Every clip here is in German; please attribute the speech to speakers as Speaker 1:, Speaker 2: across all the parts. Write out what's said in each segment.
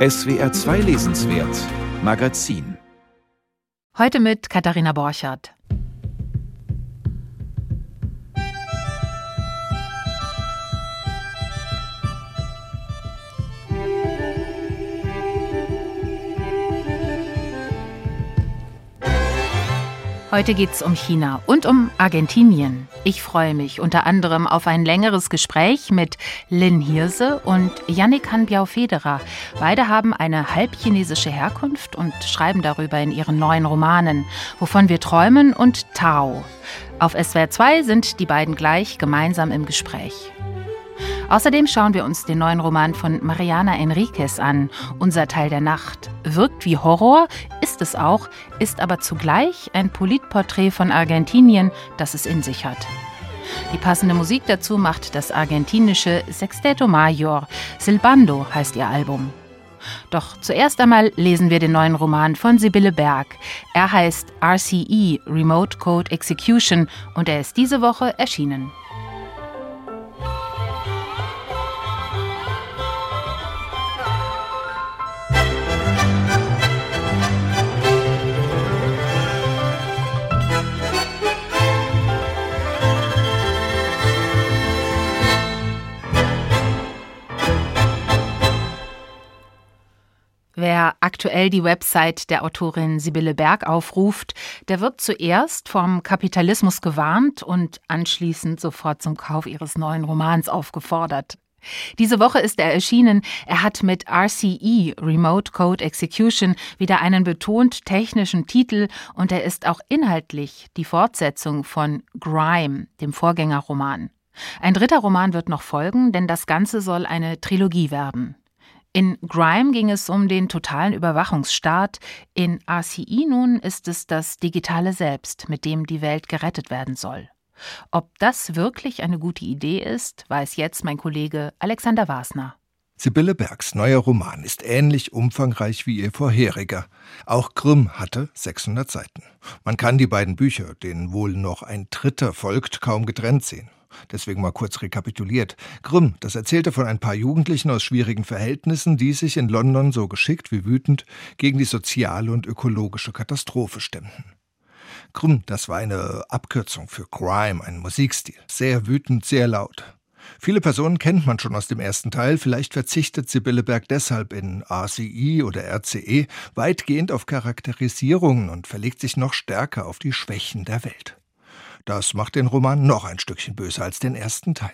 Speaker 1: SWR 2 Lesenswert Magazin
Speaker 2: Heute mit Katharina Borchardt. Heute geht es um China und um Argentinien. Ich freue mich unter anderem auf ein längeres Gespräch mit Lin Hirse und Yannick Hanbiao-Federer. Beide haben eine halbchinesische Herkunft und schreiben darüber in ihren neuen Romanen, wovon wir träumen und Tao. Auf SWR 2 sind die beiden gleich gemeinsam im Gespräch. Außerdem schauen wir uns den neuen Roman von Mariana Enriquez an, Unser Teil der Nacht. Wirkt wie Horror, ist es auch, ist aber zugleich ein Politporträt von Argentinien, das es in sich hat. Die passende Musik dazu macht das argentinische Sexteto Major. Silbando heißt ihr Album. Doch zuerst einmal lesen wir den neuen Roman von Sibylle Berg. Er heißt RCE, Remote Code Execution, und er ist diese Woche erschienen. Wer aktuell die Website der Autorin Sibylle Berg aufruft, der wird zuerst vom Kapitalismus gewarnt und anschließend sofort zum Kauf ihres neuen Romans aufgefordert. Diese Woche ist er erschienen. Er hat mit RCE, Remote Code Execution, wieder einen betont technischen Titel und er ist auch inhaltlich die Fortsetzung von Grime, dem Vorgängerroman. Ein dritter Roman wird noch folgen, denn das Ganze soll eine Trilogie werden. In Grime ging es um den totalen Überwachungsstaat, in RCI nun ist es das digitale Selbst, mit dem die Welt gerettet werden soll. Ob das wirklich eine gute Idee ist, weiß jetzt mein Kollege Alexander Wasner.
Speaker 3: Sibylle Bergs neuer Roman ist ähnlich umfangreich wie ihr vorheriger. Auch Grimm hatte 600 Seiten. Man kann die beiden Bücher, denen wohl noch ein dritter folgt, kaum getrennt sehen. Deswegen mal kurz rekapituliert. Grimm, das erzählte von ein paar Jugendlichen aus schwierigen Verhältnissen, die sich in London so geschickt wie wütend gegen die soziale und ökologische Katastrophe stemmten. Grimm, das war eine Abkürzung für Crime, ein Musikstil. Sehr wütend, sehr laut. Viele Personen kennt man schon aus dem ersten Teil, vielleicht verzichtet Sibylle Berg deshalb in RCI oder RCE weitgehend auf Charakterisierungen und verlegt sich noch stärker auf die Schwächen der Welt. Das macht den Roman noch ein Stückchen böser als den ersten Teil.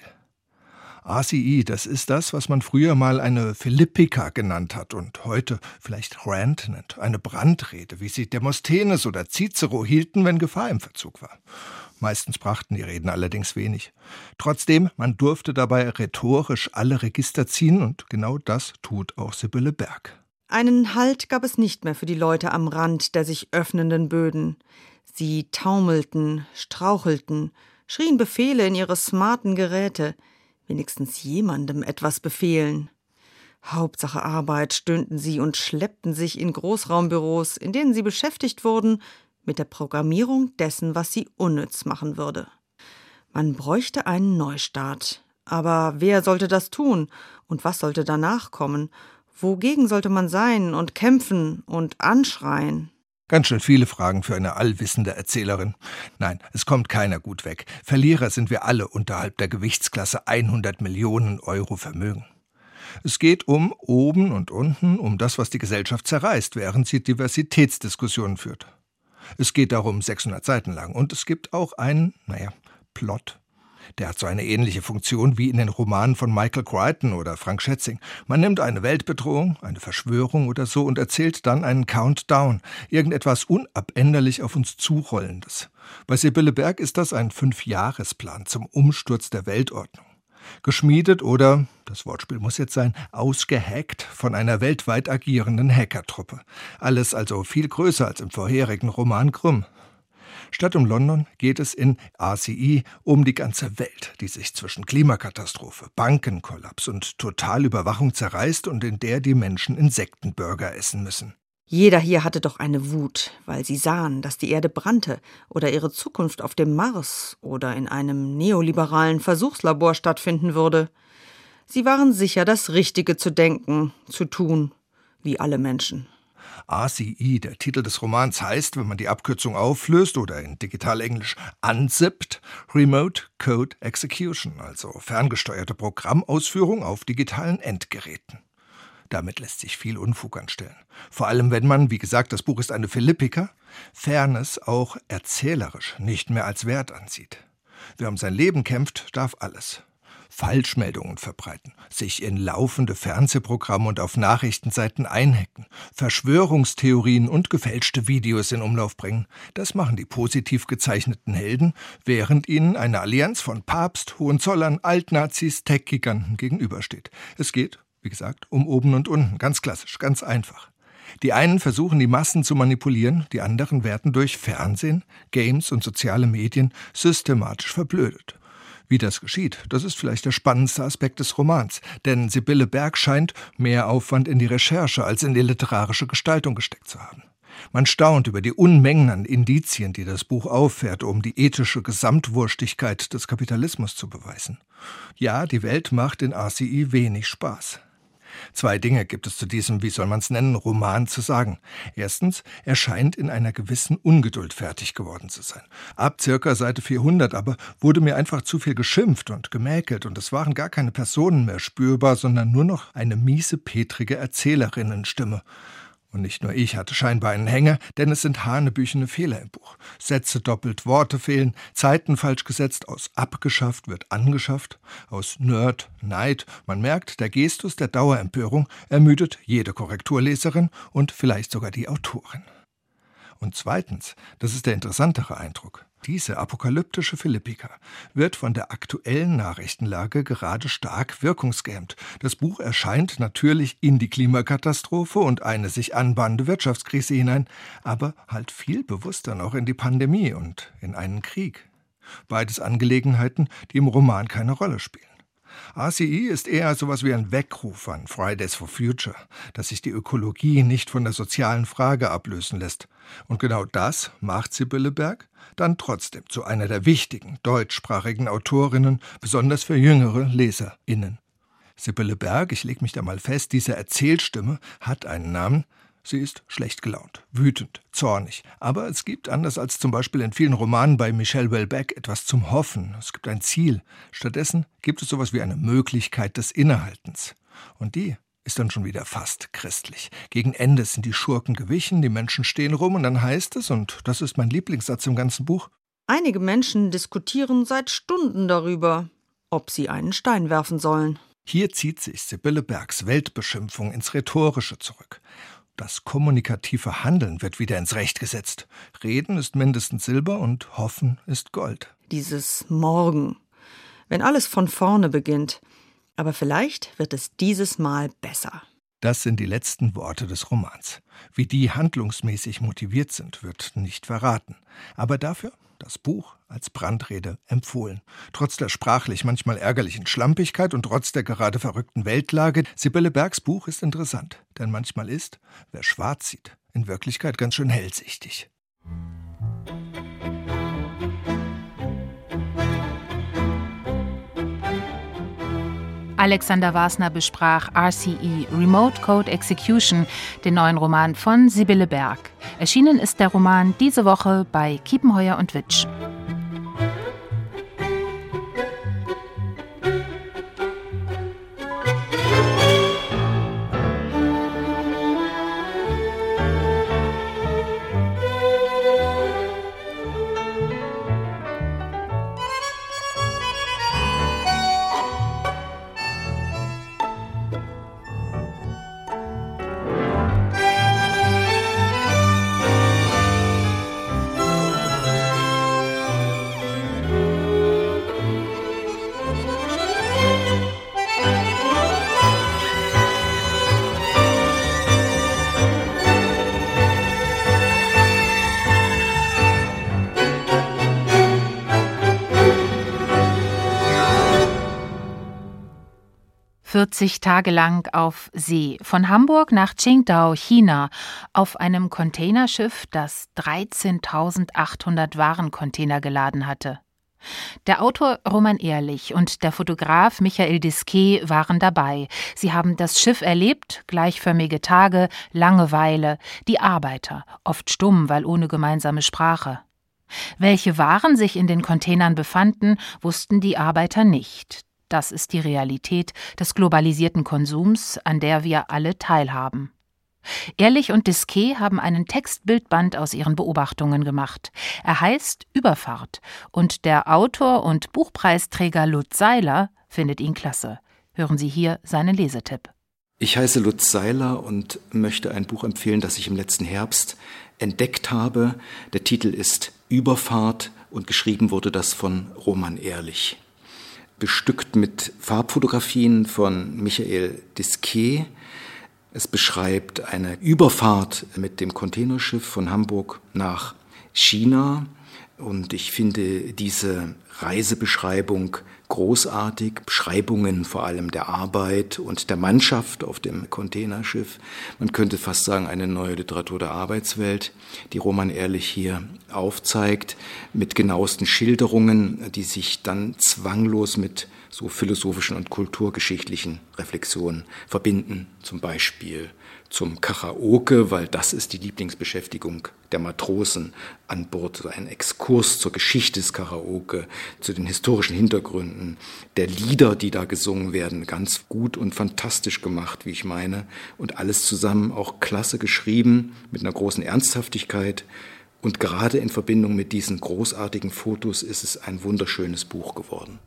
Speaker 3: ACI, das ist das, was man früher mal eine Philippika genannt hat und heute vielleicht Rant nennt, eine Brandrede, wie sie Demosthenes oder Cicero hielten, wenn Gefahr im Verzug war. Meistens brachten die Reden allerdings wenig. Trotzdem, man durfte dabei rhetorisch alle Register ziehen und genau das tut auch Sibylle Berg.
Speaker 4: Einen Halt gab es nicht mehr für die Leute am Rand der sich öffnenden Böden. Sie taumelten, strauchelten, schrien Befehle in ihre smarten Geräte, wenigstens jemandem etwas befehlen. Hauptsache Arbeit stöhnten sie und schleppten sich in Großraumbüros, in denen sie beschäftigt wurden, mit der Programmierung dessen, was sie unnütz machen würde. Man bräuchte einen Neustart. Aber wer sollte das tun? Und was sollte danach kommen? Wogegen sollte man sein und kämpfen und anschreien?
Speaker 3: Ganz schön viele Fragen für eine allwissende Erzählerin. Nein, es kommt keiner gut weg. Verlierer sind wir alle unterhalb der Gewichtsklasse 100 Millionen Euro Vermögen. Es geht um oben und unten, um das, was die Gesellschaft zerreißt, während sie Diversitätsdiskussionen führt. Es geht darum 600 Seiten lang und es gibt auch einen, naja, Plot. Der hat so eine ähnliche Funktion wie in den Romanen von Michael Crichton oder Frank Schätzing. Man nimmt eine Weltbedrohung, eine Verschwörung oder so und erzählt dann einen Countdown, irgendetwas unabänderlich auf uns zurollendes. Bei Sibylle Berg ist das ein Fünfjahresplan zum Umsturz der Weltordnung. Geschmiedet oder, das Wortspiel muss jetzt sein, ausgehackt von einer weltweit agierenden Hackertruppe. Alles also viel größer als im vorherigen Roman Grimm. Statt um London geht es in RCI um die ganze Welt, die sich zwischen Klimakatastrophe, Bankenkollaps und Totalüberwachung zerreißt und in der die Menschen Insektenburger essen müssen.
Speaker 4: Jeder hier hatte doch eine Wut, weil sie sahen, dass die Erde brannte oder ihre Zukunft auf dem Mars oder in einem neoliberalen Versuchslabor stattfinden würde. Sie waren sicher, das Richtige zu denken, zu tun. wie alle Menschen.
Speaker 3: RCE, der Titel des Romans, heißt, wenn man die Abkürzung auflöst oder in Digitalenglisch unzippt, Remote Code Execution, also ferngesteuerte Programmausführung auf digitalen Endgeräten. Damit lässt sich viel Unfug anstellen. Vor allem, wenn man, wie gesagt, das Buch ist eine Philippika, Fairness auch erzählerisch nicht mehr als Wert ansieht. Wer um sein Leben kämpft, darf alles. Falschmeldungen verbreiten, sich in laufende Fernsehprogramme und auf Nachrichtenseiten einhacken, Verschwörungstheorien und gefälschte Videos in Umlauf bringen. Das machen die positiv gezeichneten Helden, während ihnen eine Allianz von Papst, Hohenzollern, Altnazis, Tech-Giganten gegenübersteht. Es geht, wie gesagt, um oben und unten, ganz klassisch, ganz einfach. Die einen versuchen, die Massen zu manipulieren, die anderen werden durch Fernsehen, Games und soziale Medien systematisch verblödet. Wie das geschieht, das ist vielleicht der spannendste Aspekt des Romans, denn Sibylle Berg scheint mehr Aufwand in die Recherche als in die literarische Gestaltung gesteckt zu haben. Man staunt über die Unmengen an Indizien, die das Buch auffährt, um die ethische Gesamtwurstigkeit des Kapitalismus zu beweisen. Ja, die Welt macht in RCI wenig Spaß. Zwei Dinge gibt es zu diesem, wie soll man es nennen, Roman zu sagen. Erstens, er scheint in einer gewissen Ungeduld fertig geworden zu sein. Ab circa Seite 400 aber wurde mir einfach zu viel geschimpft und gemäkelt und es waren gar keine Personen mehr spürbar, sondern nur noch eine miese, petrige Erzählerinnenstimme. Und nicht nur ich hatte scheinbar einen Hänger, denn es sind hanebüchene Fehler im Buch. Sätze doppelt, Worte fehlen, Zeiten falsch gesetzt, aus abgeschafft wird angeschafft, aus Nerd, Neid. Man merkt, der Gestus der Dauerempörung ermüdet jede Korrekturleserin und vielleicht sogar die Autorin. Und zweitens, das ist der interessantere Eindruck, diese apokalyptische Philippika wird von der aktuellen Nachrichtenlage gerade stark wirkungsgehemmt. Das Buch erscheint natürlich in die Klimakatastrophe und eine sich anbahnende Wirtschaftskrise hinein, aber halt viel bewusster noch in die Pandemie und in einen Krieg. Beides Angelegenheiten, die im Roman keine Rolle spielen. RCE ist eher sowas wie ein Weckruf an Fridays for Future, dass sich die Ökologie nicht von der sozialen Frage ablösen lässt. Und genau das macht Sibylle Berg dann trotzdem zu einer der wichtigen deutschsprachigen Autorinnen, besonders für jüngere LeserInnen. Sibylle Berg, ich leg mich da mal fest, diese Erzählstimme hat einen Namen, Sie ist schlecht gelaunt, wütend, zornig. Aber es gibt, anders als zum Beispiel in vielen Romanen bei Michel Welbeck, etwas zum Hoffen. Es gibt ein Ziel. Stattdessen gibt es sowas wie eine Möglichkeit des Innehaltens. Und die ist dann schon wieder fast christlich. Gegen Ende sind die Schurken gewichen, die Menschen stehen rum und dann heißt es, und das ist mein Lieblingssatz im ganzen Buch,
Speaker 4: Einige Menschen diskutieren seit Stunden darüber, ob sie einen Stein werfen sollen.
Speaker 3: Hier zieht sich Sibylle Bergs Weltbeschimpfung ins Rhetorische zurück. Das kommunikative Handeln wird wieder ins Recht gesetzt. Reden ist mindestens Silber und Hoffen ist Gold.
Speaker 4: Dieses Morgen, wenn alles von vorne beginnt. Aber vielleicht wird es dieses Mal besser.
Speaker 3: Das sind die letzten Worte des Romans. Wie die handlungsmäßig motiviert sind, wird nicht verraten. Aber dafür das Buch als Brandrede empfohlen. Trotz der sprachlich manchmal ärgerlichen Schlampigkeit und trotz der gerade verrückten Weltlage, Sibylle Bergs Buch ist interessant, denn manchmal ist, wer schwarz sieht, in Wirklichkeit ganz schön hellsichtig.
Speaker 5: Alexander Wasner besprach RCE Remote Code Execution, den neuen Roman von Sibylle Berg. Erschienen ist der Roman diese Woche bei Kiepenheuer und Witsch. 40 Tage lang auf See, von Hamburg nach Qingdao, China, auf einem Containerschiff, das 13.800 Warencontainer geladen hatte. Der Autor Roman Ehrlich und der Fotograf Michael Disquet waren dabei. Sie haben das Schiff erlebt, gleichförmige Tage, Langeweile, die Arbeiter, oft stumm, weil ohne gemeinsame Sprache. Welche Waren sich in den Containern befanden, wussten die Arbeiter nicht. Das ist die Realität des globalisierten Konsums, an der wir alle teilhaben. Ehrlich und Disquet haben einen Textbildband aus ihren Beobachtungen gemacht. Er heißt Überfahrt und der Autor und Buchpreisträger Lutz Seiler findet ihn klasse. Hören Sie hier seinen Lesetipp.
Speaker 6: Ich heiße Lutz Seiler und möchte ein Buch empfehlen, das ich im letzten Herbst entdeckt habe. Der Titel ist Überfahrt und geschrieben wurde das von Roman Ehrlich. Bestückt mit Farbfotografien von Michael Disquet. Es beschreibt eine Überfahrt mit dem Containerschiff von Hamburg nach China. Und ich finde diese Reisebeschreibung großartig, Beschreibungen vor allem der Arbeit und der Mannschaft auf dem Containerschiff. Man könnte fast sagen, eine neue Literatur der Arbeitswelt, die Roman Ehrlich hier aufzeigt, mit genauesten Schilderungen, die sich dann zwanglos mit so philosophischen und kulturgeschichtlichen Reflexionen verbinden. Zum Beispiel zum Karaoke, weil das ist die Lieblingsbeschäftigung der Matrosen an Bord. So ein Exkurs zur Geschichte des Karaoke, zu den historischen Hintergründen der Lieder, die da gesungen werden. Ganz gut und fantastisch gemacht, wie ich meine. Und alles zusammen auch klasse geschrieben, mit einer großen Ernsthaftigkeit. Und gerade in Verbindung mit diesen großartigen Fotos ist es ein wunderschönes Buch geworden.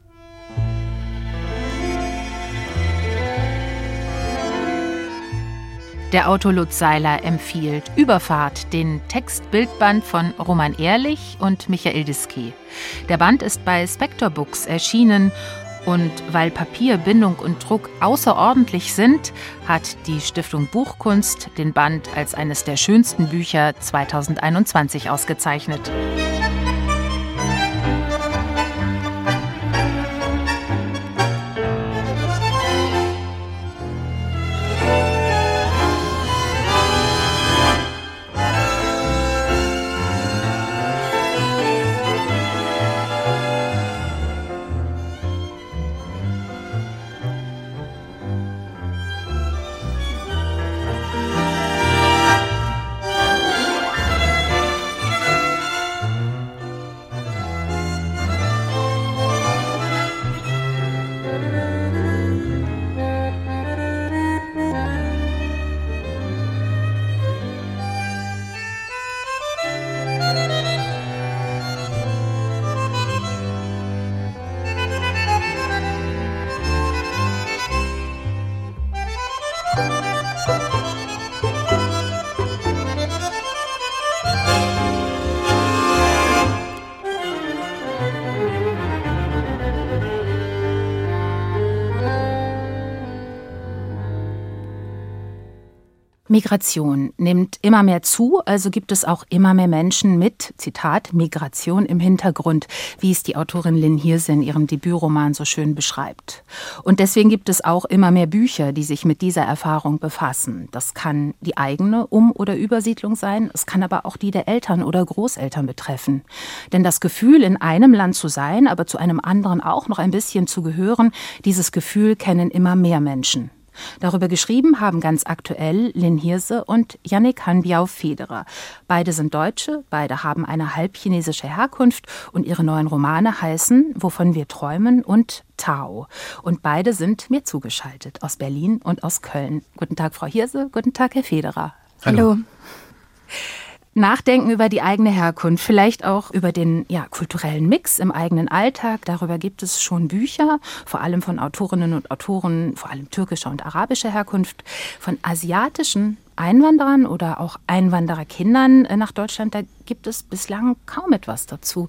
Speaker 5: Der Autor Lutz Seiler empfiehlt Überfahrt, den Textbildband von Roman Ehrlich und Michael Disquet. Der Band ist bei Spector Books erschienen und weil Papier, Bindung und Druck außerordentlich sind, hat die Stiftung Buchkunst den Band als eines der schönsten Bücher 2021 ausgezeichnet. Migration nimmt immer mehr zu, also gibt es auch immer mehr Menschen mit, Zitat, Migration im Hintergrund, wie es die Autorin Lynn Hirse in ihrem Debütroman so schön beschreibt. Und deswegen gibt es auch immer mehr Bücher, die sich mit dieser Erfahrung befassen. Das kann die eigene Um- oder Übersiedlung sein, es kann aber auch die der Eltern oder Großeltern betreffen. Denn das Gefühl, in einem Land zu sein, aber zu einem anderen auch noch ein bisschen zu gehören, dieses Gefühl kennen immer mehr Menschen. Darüber geschrieben haben ganz aktuell Lin Hirse und Yannick Hanbiau-Federer. Beide sind Deutsche, beide haben eine halbchinesische Herkunft und ihre neuen Romane heißen Wovon wir träumen und Tao. Und beide sind mir zugeschaltet aus Berlin und aus Köln. Guten Tag, Frau Hirse. Guten Tag, Herr Federer.
Speaker 7: Hallo. Hallo.
Speaker 5: Nachdenken über die eigene Herkunft, vielleicht auch über den ja, kulturellen Mix im eigenen Alltag. Darüber gibt es schon Bücher, vor allem von Autorinnen und Autoren, vor allem türkischer und arabischer Herkunft, von asiatischen Einwanderern oder auch Einwandererkindern äh, nach Deutschland. Da gibt es bislang kaum etwas dazu.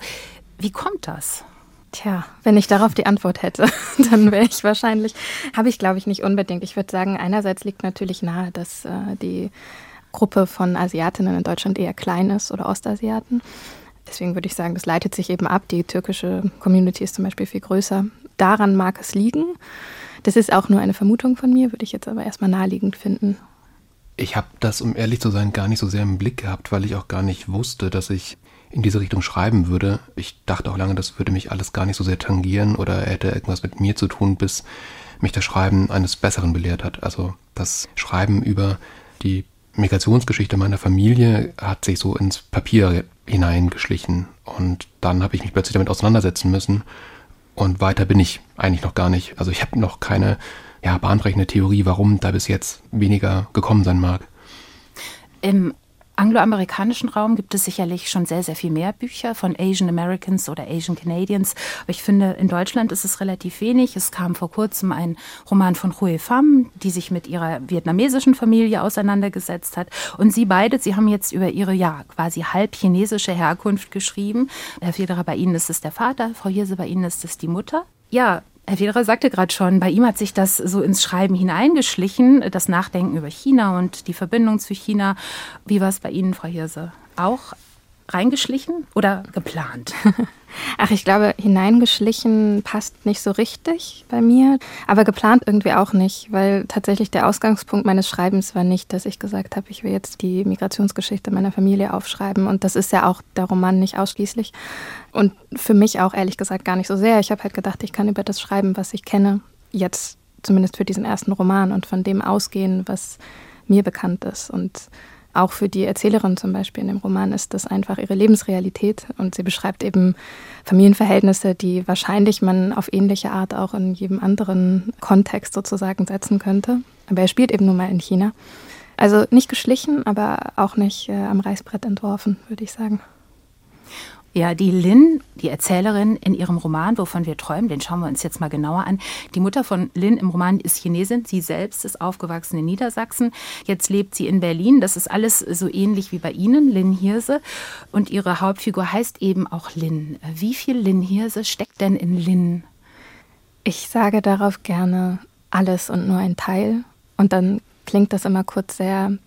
Speaker 5: Wie kommt das?
Speaker 7: Tja, wenn ich darauf die Antwort hätte, dann wäre ich wahrscheinlich, habe ich glaube ich nicht unbedingt. Ich würde sagen, einerseits liegt natürlich nahe, dass äh, die Gruppe von Asiatinnen in Deutschland eher klein ist oder Ostasiaten. Deswegen würde ich sagen, das leitet sich eben ab. Die türkische Community ist zum Beispiel viel größer. Daran mag es liegen. Das ist auch nur eine Vermutung von mir, würde ich jetzt aber erstmal naheliegend finden.
Speaker 8: Ich habe das, um ehrlich zu sein, gar nicht so sehr im Blick gehabt, weil ich auch gar nicht wusste, dass ich in diese Richtung schreiben würde. Ich dachte auch lange, das würde mich alles gar nicht so sehr tangieren oder hätte irgendwas mit mir zu tun, bis mich das Schreiben eines Besseren belehrt hat. Also das Schreiben über die Migrationsgeschichte meiner Familie hat sich so ins Papier hineingeschlichen und dann habe ich mich plötzlich damit auseinandersetzen müssen und weiter bin ich eigentlich noch gar nicht. Also ich habe noch keine ja, bahnbrechende Theorie, warum da bis jetzt weniger gekommen sein mag.
Speaker 5: Im angloamerikanischen Raum gibt es sicherlich schon sehr, sehr viel mehr Bücher von Asian Americans oder Asian Canadians. Aber ich finde, in Deutschland ist es relativ wenig. Es kam vor kurzem ein Roman von Hue Pham, die sich mit ihrer vietnamesischen Familie auseinandergesetzt hat. Und sie beide, sie haben jetzt über ihre, ja, quasi halb chinesische Herkunft geschrieben. Herr Federer, bei Ihnen ist es der Vater, Frau Hirse, bei Ihnen ist es die Mutter. Ja, Herr Federer sagte gerade schon, bei ihm hat sich das so ins Schreiben hineingeschlichen, das Nachdenken über China und die Verbindung zu China. Wie war es bei Ihnen, Frau Hirse? Auch reingeschlichen oder geplant?
Speaker 7: Ach, ich glaube, hineingeschlichen passt nicht so richtig bei mir, aber geplant irgendwie auch nicht, weil tatsächlich der Ausgangspunkt meines Schreibens war nicht, dass ich gesagt habe, ich will jetzt die Migrationsgeschichte meiner Familie aufschreiben. Und das ist ja auch der Roman nicht ausschließlich. Und für mich auch ehrlich gesagt gar nicht so sehr. Ich habe halt gedacht, ich kann über das schreiben, was ich kenne, jetzt zumindest für diesen ersten Roman und von dem ausgehen, was mir bekannt ist. Und auch für die Erzählerin zum Beispiel in dem Roman ist das einfach ihre Lebensrealität und sie beschreibt eben Familienverhältnisse, die wahrscheinlich man auf ähnliche Art auch in jedem anderen Kontext sozusagen setzen könnte. Aber er spielt eben nun mal in China. Also nicht geschlichen, aber auch nicht äh, am Reißbrett entworfen, würde ich sagen.
Speaker 5: Ja, die Lin, die Erzählerin in ihrem Roman, wovon wir träumen, den schauen wir uns jetzt mal genauer an. Die Mutter von Lin im Roman ist Chinesin. Sie selbst ist aufgewachsen in Niedersachsen. Jetzt lebt sie in Berlin. Das ist alles so ähnlich wie bei Ihnen, Lin Hirse. Und ihre Hauptfigur heißt eben auch Lin. Wie viel Lin Hirse steckt denn in Lin?
Speaker 7: Ich sage darauf gerne alles und nur ein Teil. Und dann klingt das immer kurz sehr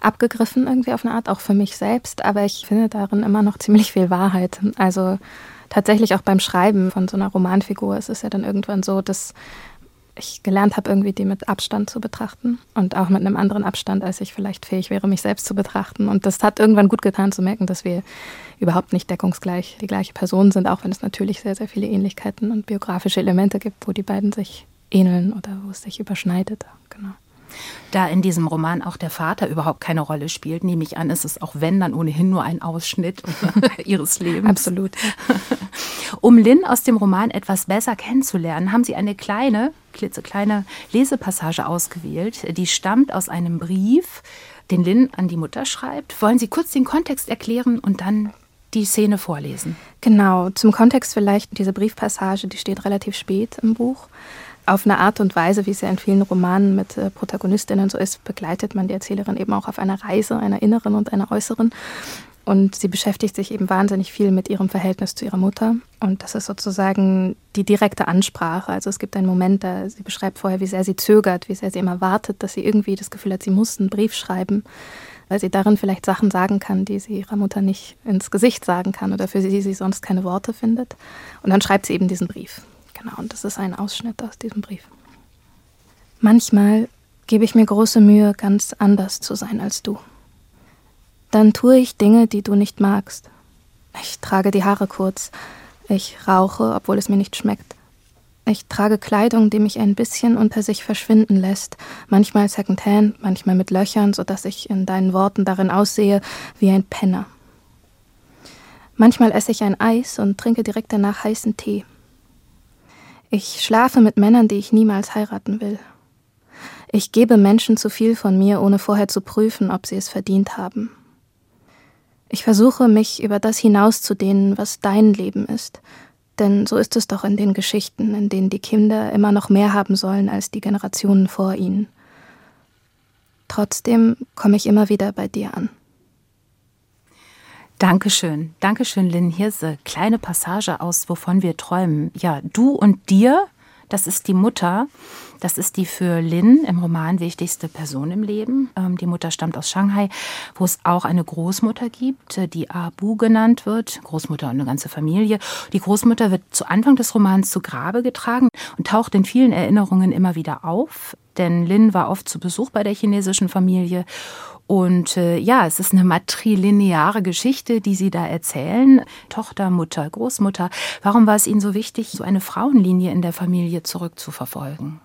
Speaker 7: abgegriffen irgendwie auf eine Art, auch für mich selbst. Aber ich finde darin immer noch ziemlich viel Wahrheit. Also tatsächlich auch beim Schreiben von so einer Romanfigur ist es ja dann irgendwann so, dass ich gelernt habe, irgendwie die mit Abstand zu betrachten und auch mit einem anderen Abstand, als ich vielleicht fähig wäre, mich selbst zu betrachten. Und das hat irgendwann gut getan zu merken, dass wir überhaupt nicht deckungsgleich die gleiche Person sind, auch wenn es natürlich sehr, sehr viele Ähnlichkeiten und biografische Elemente gibt, wo die beiden sich ähneln oder wo es sich überschneidet.
Speaker 5: Da in diesem Roman auch der Vater überhaupt keine Rolle spielt, nehme ich an, ist es auch wenn dann ohnehin nur ein Ausschnitt ihres Lebens.
Speaker 7: Absolut.
Speaker 5: Um Lynn aus dem Roman etwas besser kennenzulernen, haben Sie eine kleine, klitzekleine Lesepassage ausgewählt. Die stammt aus einem Brief, den Lynn an die Mutter schreibt. Wollen Sie kurz den Kontext erklären und dann die Szene vorlesen?
Speaker 7: Genau, zum Kontext vielleicht diese Briefpassage, die steht relativ spät im Buch auf eine Art und Weise, wie es ja in vielen Romanen mit äh, Protagonistinnen so ist, begleitet man die Erzählerin eben auch auf einer Reise, einer inneren und einer äußeren. Und sie beschäftigt sich eben wahnsinnig viel mit ihrem Verhältnis zu ihrer Mutter. Und das ist sozusagen die direkte Ansprache. Also es gibt einen Moment, da sie beschreibt vorher, wie sehr sie zögert, wie sehr sie immer wartet, dass sie irgendwie das Gefühl hat, sie muss einen Brief schreiben, weil sie darin vielleicht Sachen sagen kann, die sie ihrer Mutter nicht ins Gesicht sagen kann oder für sie sie sonst keine Worte findet. Und dann schreibt sie eben diesen Brief. Genau, und das ist ein Ausschnitt aus diesem Brief. Manchmal gebe ich mir große Mühe, ganz anders zu sein als du. Dann tue ich Dinge, die du nicht magst. Ich trage die Haare kurz. Ich rauche, obwohl es mir nicht schmeckt. Ich trage Kleidung, die mich ein bisschen unter sich verschwinden lässt, manchmal secondhand, manchmal mit Löchern, so dass ich in deinen Worten darin aussehe wie ein Penner. Manchmal esse ich ein Eis und trinke direkt danach heißen Tee. Ich schlafe mit Männern, die ich niemals heiraten will. Ich gebe Menschen zu viel von mir, ohne vorher zu prüfen, ob sie es verdient haben. Ich versuche, mich über das hinauszudehnen, was dein Leben ist, denn so ist es doch in den Geschichten, in denen die Kinder immer noch mehr haben sollen als die Generationen vor ihnen. Trotzdem komme ich immer wieder bei dir an.
Speaker 5: Dankeschön. Dankeschön, Lynn Hirse. Kleine Passage aus Wovon wir träumen. Ja, du und dir, das ist die Mutter. Das ist die für Lin im Roman wichtigste Person im Leben. Ähm, die Mutter stammt aus Shanghai, wo es auch eine Großmutter gibt, äh, die Abu genannt wird. Großmutter und eine ganze Familie. Die Großmutter wird zu Anfang des Romans zu Grabe getragen und taucht in vielen Erinnerungen immer wieder auf. Denn Lin war oft zu Besuch bei der chinesischen Familie Und äh, ja, es ist eine matrilineare Geschichte, die Sie da erzählen. Tochter, Mutter, Großmutter. Warum war es Ihnen so wichtig, so eine Frauenlinie in der Familie zurückzuverfolgen?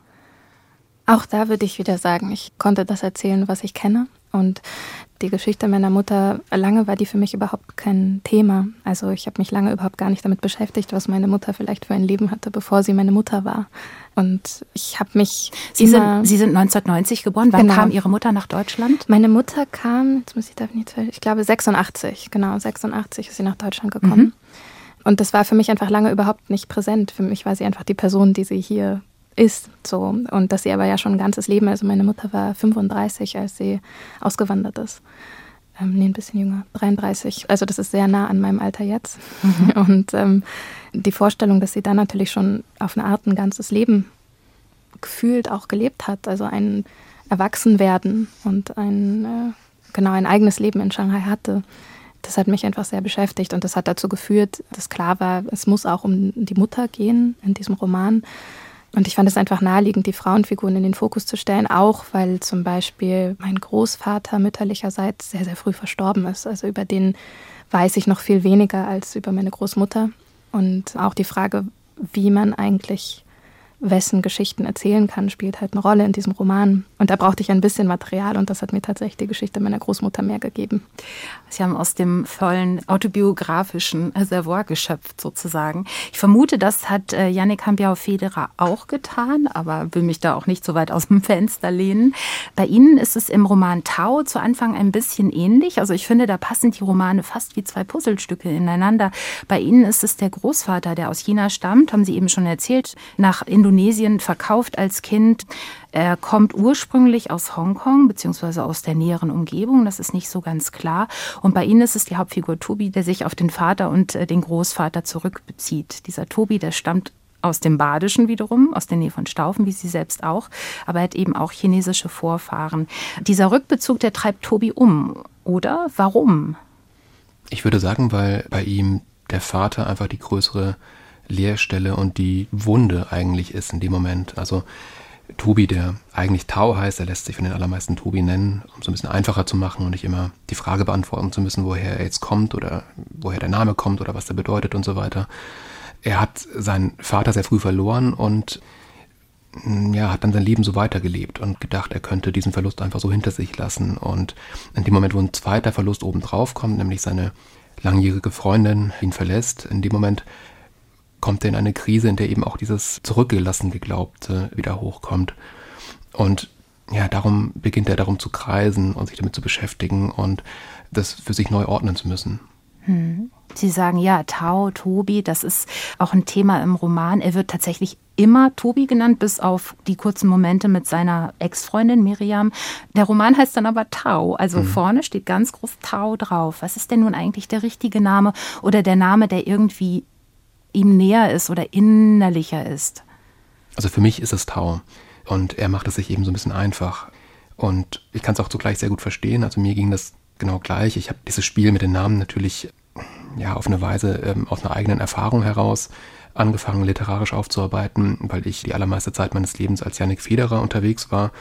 Speaker 7: Auch da würde ich wieder sagen, ich konnte das erzählen, was ich kenne. Und die Geschichte meiner Mutter, lange war die für mich überhaupt kein Thema. Also ich habe mich lange überhaupt gar nicht damit beschäftigt, was meine Mutter vielleicht für ein Leben hatte, bevor sie meine Mutter war. Und ich habe mich.
Speaker 5: Sie sind, sie sind 1990 geboren. Wann genau. kam Ihre Mutter nach Deutschland?
Speaker 7: Meine Mutter kam, jetzt muss ich da nicht, ich glaube 86, genau, 86 ist sie nach Deutschland gekommen. Mhm. Und das war für mich einfach lange überhaupt nicht präsent. Für mich war sie einfach die Person, die sie hier ist. So. Und dass sie aber ja schon ein ganzes Leben, also meine Mutter war 35, als sie ausgewandert ist. Ähm, nee, ein bisschen jünger, 33. Also das ist sehr nah an meinem Alter jetzt. Mhm. Und ähm, die Vorstellung, dass sie dann natürlich schon auf eine Art ein ganzes Leben gefühlt auch gelebt hat, also ein Erwachsenwerden und ein, äh, genau ein eigenes Leben in Shanghai hatte, das hat mich einfach sehr beschäftigt und das hat dazu geführt, dass klar war, es muss auch um die Mutter gehen in diesem Roman. Und ich fand es einfach naheliegend, die Frauenfiguren in den Fokus zu stellen, auch weil zum Beispiel mein Großvater mütterlicherseits sehr, sehr früh verstorben ist. Also über den weiß ich noch viel weniger als über meine Großmutter. Und auch die Frage, wie man eigentlich wessen Geschichten erzählen kann, spielt halt eine Rolle in diesem Roman. Und da brauchte ich ein bisschen Material und das hat mir tatsächlich die Geschichte meiner Großmutter mehr gegeben.
Speaker 5: Sie haben aus dem vollen autobiografischen Reservoir geschöpft sozusagen. Ich vermute, das hat äh, Yannick Hambiau-Federer auch getan, aber will mich da auch nicht so weit aus dem Fenster lehnen. Bei Ihnen ist es im Roman Tau zu Anfang ein bisschen ähnlich. Also ich finde, da passen die Romane fast wie zwei Puzzlestücke ineinander. Bei Ihnen ist es der Großvater, der aus China stammt, haben Sie eben schon erzählt, nach Indonesien Indonesien verkauft als Kind. Er kommt ursprünglich aus Hongkong beziehungsweise aus der näheren Umgebung. Das ist nicht so ganz klar. Und bei Ihnen ist es die Hauptfigur Tobi, der sich auf den Vater und äh, den Großvater zurückbezieht. Dieser Tobi, der stammt aus dem Badischen wiederum, aus der Nähe von Staufen, wie sie selbst auch, aber er hat eben auch chinesische Vorfahren. Dieser Rückbezug, der treibt Tobi um, oder? Warum?
Speaker 8: Ich würde sagen, weil bei ihm der Vater einfach die größere Leerstelle und die Wunde eigentlich ist in dem Moment. Also Tobi, der eigentlich Tau heißt, der lässt sich von den allermeisten Tobi nennen, um es ein bisschen einfacher zu machen und nicht immer die Frage beantworten zu müssen, woher er jetzt kommt oder woher der Name kommt oder was der bedeutet und so weiter. Er hat seinen Vater sehr früh verloren und mm, ja, hat dann sein Leben so weitergelebt und gedacht, er könnte diesen Verlust einfach so hinter sich lassen. Und in dem Moment, wo ein zweiter Verlust obendrauf kommt, nämlich seine langjährige Freundin ihn verlässt, in dem Moment kommt er in eine Krise, in der eben auch dieses zurückgelassen Geglaubte wieder hochkommt. Und ja, darum beginnt er darum zu kreisen und sich damit zu beschäftigen und das für sich neu ordnen zu müssen.
Speaker 5: Hm. Sie sagen ja, Tao, Tobi, das ist auch ein Thema im Roman. Er wird tatsächlich immer Tobi genannt, bis auf die kurzen Momente mit seiner Ex-Freundin Miriam. Der Roman heißt dann aber Tao, also mhm. vorne steht ganz groß Tao drauf. Was ist denn nun eigentlich der richtige Name oder der Name, der irgendwie ihm näher ist oder innerlicher ist?
Speaker 8: Also für mich ist es Tau. Und er macht es sich eben so ein bisschen einfach. Und ich kann es auch zugleich sehr gut verstehen. Also mir ging das genau gleich. Ich habe dieses Spiel mit den Namen natürlich ja auf eine Weise ähm, aus einer eigenen Erfahrung heraus angefangen, literarisch aufzuarbeiten, weil ich die allermeiste Zeit meines Lebens als Yannick Federer unterwegs war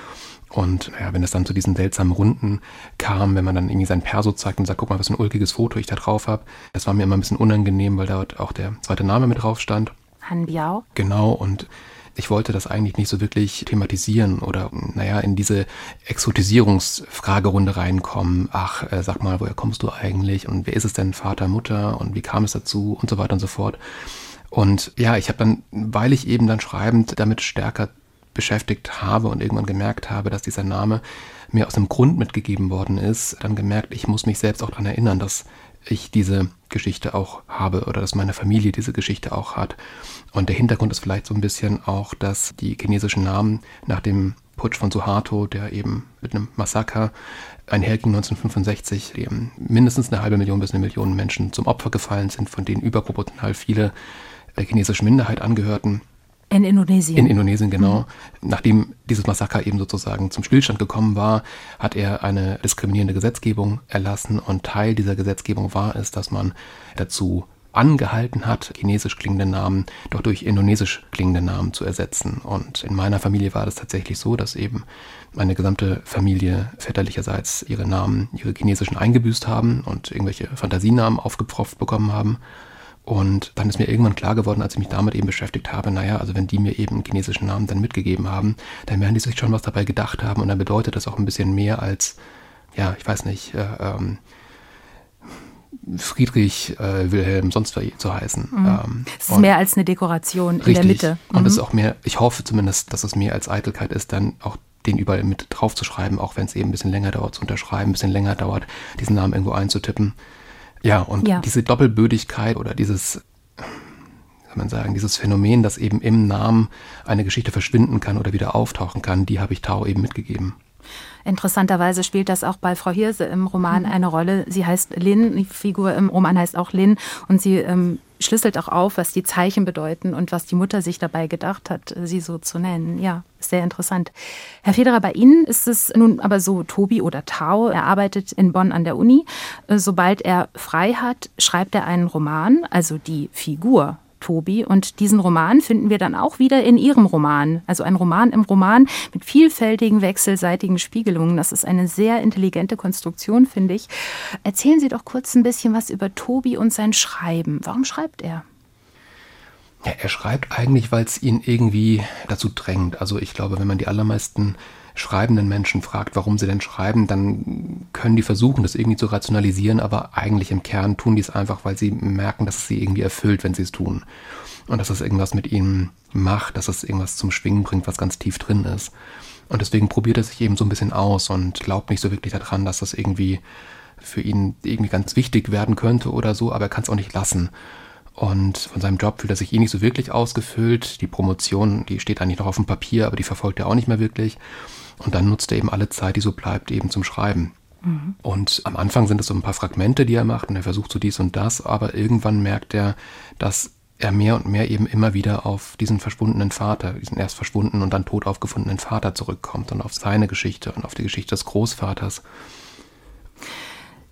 Speaker 8: und ja, wenn es dann zu diesen seltsamen Runden kam, wenn man dann irgendwie sein Perso zeigt und sagt, guck mal, was für ein ulkiges Foto ich da drauf habe, das war mir immer ein bisschen unangenehm, weil dort auch der zweite Name mit drauf stand.
Speaker 5: Han Biao.
Speaker 8: Genau, und ich wollte das eigentlich nicht so wirklich thematisieren oder, naja, in diese Exotisierungsfragerunde reinkommen. Ach, äh, sag mal, woher kommst du eigentlich und wer ist es denn, Vater, Mutter und wie kam es dazu und so weiter und so fort. Und ja, ich habe dann, weil ich eben dann schreibend damit stärker beschäftigt habe und irgendwann gemerkt habe, dass dieser Name mir aus einem Grund mitgegeben worden ist, dann gemerkt, ich muss mich selbst auch daran erinnern, dass ich diese Geschichte auch habe oder dass meine Familie diese Geschichte auch hat. Und der Hintergrund ist vielleicht so ein bisschen auch, dass die chinesischen Namen nach dem Putsch von Suharto, der eben mit einem Massaker einherging 1965, dem mindestens eine halbe Million bis eine Million Menschen zum Opfer gefallen sind, von denen überproportional viele der chinesischen Minderheit angehörten.
Speaker 5: In Indonesien.
Speaker 8: In Indonesien, genau. Mhm. Nachdem dieses Massaker eben sozusagen zum Stillstand gekommen war, hat er eine diskriminierende Gesetzgebung erlassen und Teil dieser Gesetzgebung war es, dass man dazu angehalten hat, chinesisch klingende Namen doch durch indonesisch klingende Namen zu ersetzen. Und in meiner Familie war das tatsächlich so, dass eben meine gesamte Familie väterlicherseits ihre Namen, ihre chinesischen eingebüßt haben und irgendwelche Fantasienamen aufgepfropft bekommen haben. Und dann ist mir irgendwann klar geworden, als ich mich damit eben beschäftigt habe, naja, also wenn die mir eben einen chinesischen Namen dann mitgegeben haben, dann werden die sich schon was dabei gedacht haben und dann bedeutet das auch ein bisschen mehr als, ja, ich weiß nicht, äh, ähm, Friedrich äh, Wilhelm sonst wie zu heißen.
Speaker 5: Mhm. Ähm, es ist mehr als eine Dekoration richtig. in der Mitte.
Speaker 8: Mhm. Und es ist auch mehr, ich hoffe zumindest, dass es mehr als Eitelkeit ist, dann auch den überall mit drauf zu schreiben, auch wenn es eben ein bisschen länger dauert zu unterschreiben, ein bisschen länger dauert, diesen Namen irgendwo einzutippen. Ja, und ja. diese Doppelbödigkeit oder dieses, kann man sagen, dieses Phänomen, dass eben im Namen eine Geschichte verschwinden kann oder wieder auftauchen kann, die habe ich Tau eben mitgegeben.
Speaker 5: Interessanterweise spielt das auch bei Frau Hirse im Roman mhm. eine Rolle. Sie heißt Lin, die Figur im Roman heißt auch Lin und sie ähm, schlüsselt auch auf, was die Zeichen bedeuten und was die Mutter sich dabei gedacht hat, sie so zu nennen. Ja, sehr interessant. Herr Federer, bei Ihnen ist es nun aber so, Tobi oder Tau, er arbeitet in Bonn an der Uni. Sobald er frei hat, schreibt er einen Roman, also die Figur Tobi. Und diesen Roman finden wir dann auch wieder in ihrem Roman. Also ein Roman im Roman mit vielfältigen wechselseitigen Spiegelungen. Das ist eine sehr intelligente Konstruktion, finde ich. Erzählen Sie doch kurz ein bisschen was über Tobi und sein Schreiben. Warum schreibt er?
Speaker 8: Ja, er schreibt eigentlich, weil es ihn irgendwie dazu drängt. Also ich glaube, wenn man die allermeisten schreibenden Menschen fragt, warum sie denn schreiben, dann können die versuchen, das irgendwie zu rationalisieren, aber eigentlich im Kern tun die es einfach, weil sie merken, dass es sie irgendwie erfüllt, wenn sie es tun. Und dass es irgendwas mit ihnen macht, dass es irgendwas zum Schwingen bringt, was ganz tief drin ist. Und deswegen probiert er sich eben so ein bisschen aus und glaubt nicht so wirklich daran, dass das irgendwie für ihn irgendwie ganz wichtig werden könnte oder so, aber er kann es auch nicht lassen. Und von seinem Job fühlt er sich eh nicht so wirklich ausgefüllt. Die Promotion, die steht eigentlich noch auf dem Papier, aber die verfolgt er auch nicht mehr wirklich. Und dann nutzt er eben alle Zeit, die so bleibt, eben zum Schreiben. Mhm. Und am Anfang sind es so ein paar Fragmente, die er macht und er versucht so dies und das, aber irgendwann merkt er, dass er mehr und mehr eben immer wieder auf diesen verschwundenen Vater, diesen erst verschwundenen und dann tot aufgefundenen Vater zurückkommt und auf seine Geschichte und auf die Geschichte des Großvaters.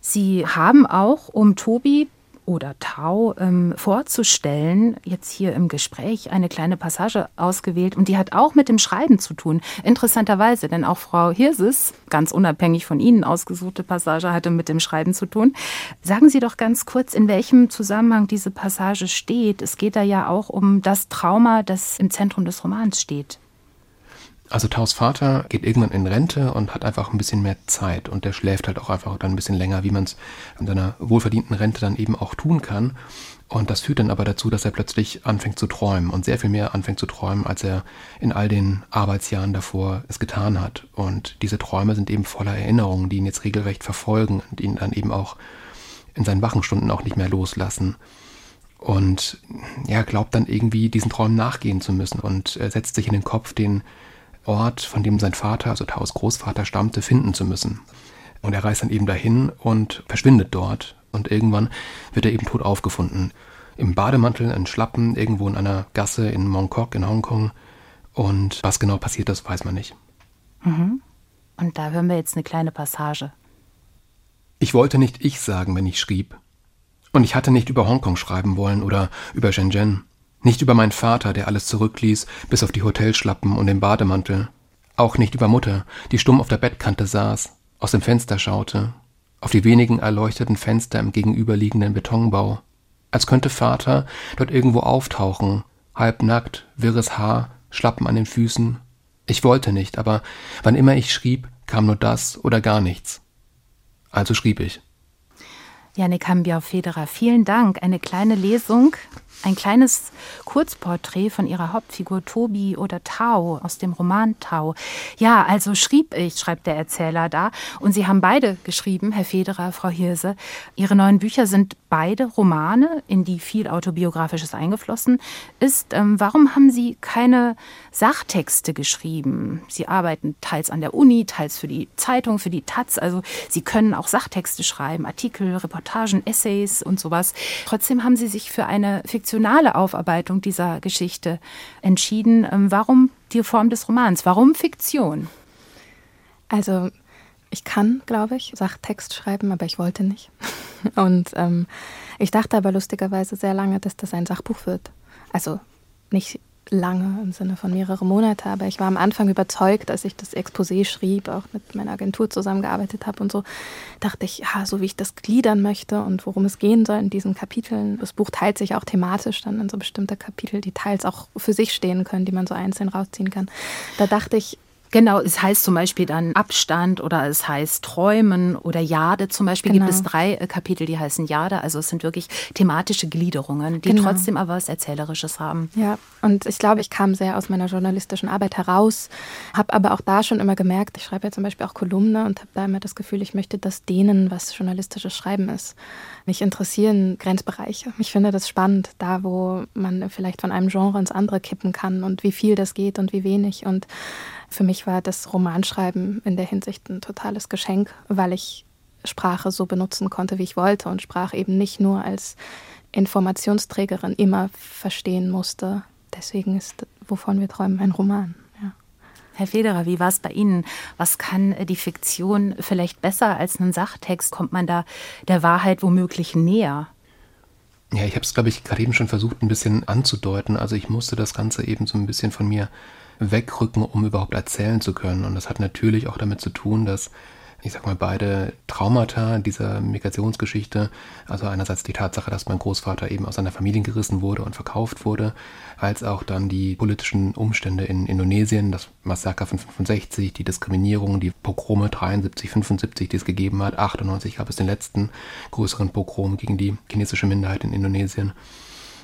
Speaker 5: Sie haben auch, um Tobi oder Tau ähm, vorzustellen, jetzt hier im Gespräch eine kleine Passage ausgewählt und die hat auch mit dem Schreiben zu tun. Interessanterweise, denn auch Frau Hirses, ganz unabhängig von Ihnen ausgesuchte Passage, hatte mit dem Schreiben zu tun. Sagen Sie doch ganz kurz, in welchem Zusammenhang diese Passage steht. Es geht da ja auch um das Trauma, das im Zentrum des Romans steht.
Speaker 8: Also Taus Vater geht irgendwann in Rente und hat einfach ein bisschen mehr Zeit und der schläft halt auch einfach dann ein bisschen länger, wie man es an seiner wohlverdienten Rente dann eben auch tun kann. Und das führt dann aber dazu, dass er plötzlich anfängt zu träumen und sehr viel mehr anfängt zu träumen, als er in all den Arbeitsjahren davor es getan hat. Und diese Träume sind eben voller Erinnerungen, die ihn jetzt regelrecht verfolgen und ihn dann eben auch in seinen wachen Stunden auch nicht mehr loslassen. Und er glaubt dann irgendwie diesen Träumen nachgehen zu müssen und er setzt sich in den Kopf, den Ort, von dem sein Vater, also Taos Großvater, stammte, finden zu müssen. Und er reist dann eben dahin und verschwindet dort. Und irgendwann wird er eben tot aufgefunden. Im Bademantel, in Schlappen, irgendwo in einer Gasse in Mongkok in Hongkong. Und was genau passiert ist, weiß man nicht.
Speaker 5: Mhm. Und da hören wir jetzt eine kleine Passage.
Speaker 8: Ich wollte nicht ich sagen, wenn ich schrieb. Und ich hatte nicht über Hongkong schreiben wollen oder über Shenzhen. Nicht über meinen Vater, der alles zurückließ, bis auf die Hotelschlappen und den Bademantel. Auch nicht über Mutter, die stumm auf der Bettkante saß, aus dem Fenster schaute, auf die wenigen erleuchteten Fenster im gegenüberliegenden Betonbau. Als könnte Vater dort irgendwo auftauchen, halbnackt, wirres Haar, Schlappen an den Füßen. Ich wollte nicht, aber wann immer ich schrieb, kam nur das oder gar nichts. Also schrieb ich.
Speaker 5: Janik Hambiau-Federer, vielen Dank. Eine kleine Lesung ein kleines Kurzporträt von ihrer Hauptfigur Tobi oder Tau aus dem Roman Tau. Ja, also schrieb ich, schreibt der Erzähler da. Und Sie haben beide geschrieben, Herr Federer, Frau Hirse. Ihre neuen Bücher sind beide Romane, in die viel Autobiografisches eingeflossen ist. Ähm, warum haben Sie keine Sachtexte geschrieben? Sie arbeiten teils an der Uni, teils für die Zeitung, für die Taz. Also Sie können auch Sachtexte schreiben, Artikel, Reportagen, Essays und sowas. Trotzdem haben Sie sich für eine Fiktion fiktionale Aufarbeitung dieser Geschichte entschieden. Ähm, warum die Form des Romans? Warum Fiktion?
Speaker 7: Also ich kann, glaube ich, Sachtext schreiben, aber ich wollte nicht. Und ähm, ich dachte aber lustigerweise sehr lange, dass das ein Sachbuch wird. Also nicht lange im Sinne von mehrere Monate, aber ich war am Anfang überzeugt, als ich das Exposé schrieb, auch mit meiner Agentur zusammengearbeitet habe und so, dachte ich, ja, so wie ich das gliedern möchte und worum es gehen soll in diesen Kapiteln. Das Buch teilt sich auch thematisch dann in so bestimmte Kapitel, die teils auch für sich stehen können, die man so einzeln rausziehen kann. Da dachte ich,
Speaker 5: Genau, es heißt zum Beispiel dann Abstand oder es heißt Träumen oder Jade zum Beispiel. Genau. Gibt es drei äh, Kapitel, die heißen Jade. Also es sind wirklich thematische Gliederungen, die genau. trotzdem aber was Erzählerisches haben.
Speaker 7: Ja, und ich glaube, ich kam sehr aus meiner journalistischen Arbeit heraus, habe aber auch da schon immer gemerkt, ich schreibe ja zum Beispiel auch Kolumne und habe da immer das Gefühl, ich möchte das denen, was journalistisches Schreiben ist. Mich interessieren Grenzbereiche. Ich finde das spannend, da wo man vielleicht von einem Genre ins andere kippen kann und wie viel das geht und wie wenig. Und für mich war das Romanschreiben in der Hinsicht ein totales Geschenk, weil ich Sprache so benutzen konnte, wie ich wollte und Sprache eben nicht nur als Informationsträgerin immer verstehen musste. Deswegen ist Wovon wir träumen ein Roman. Ja.
Speaker 5: Herr Federer, wie war es bei Ihnen? Was kann die Fiktion vielleicht besser als ein Sachtext? Kommt man da der Wahrheit womöglich näher?
Speaker 8: Ja, ich habe es, glaube ich, gerade eben schon versucht, ein bisschen anzudeuten. Also ich musste das Ganze eben so ein bisschen von mir wegrücken, um überhaupt erzählen zu können. Und das hat natürlich auch damit zu tun, dass ich sag mal, beide Traumata dieser Migrationsgeschichte, also einerseits die Tatsache, dass mein Großvater eben aus seiner Familie gerissen wurde und verkauft wurde, als auch dann die politischen Umstände in Indonesien, das Massaker von 65, die Diskriminierung, die Pogrome 73, 75, die es gegeben hat, 98 gab es den letzten größeren Pogrom gegen die chinesische Minderheit in Indonesien.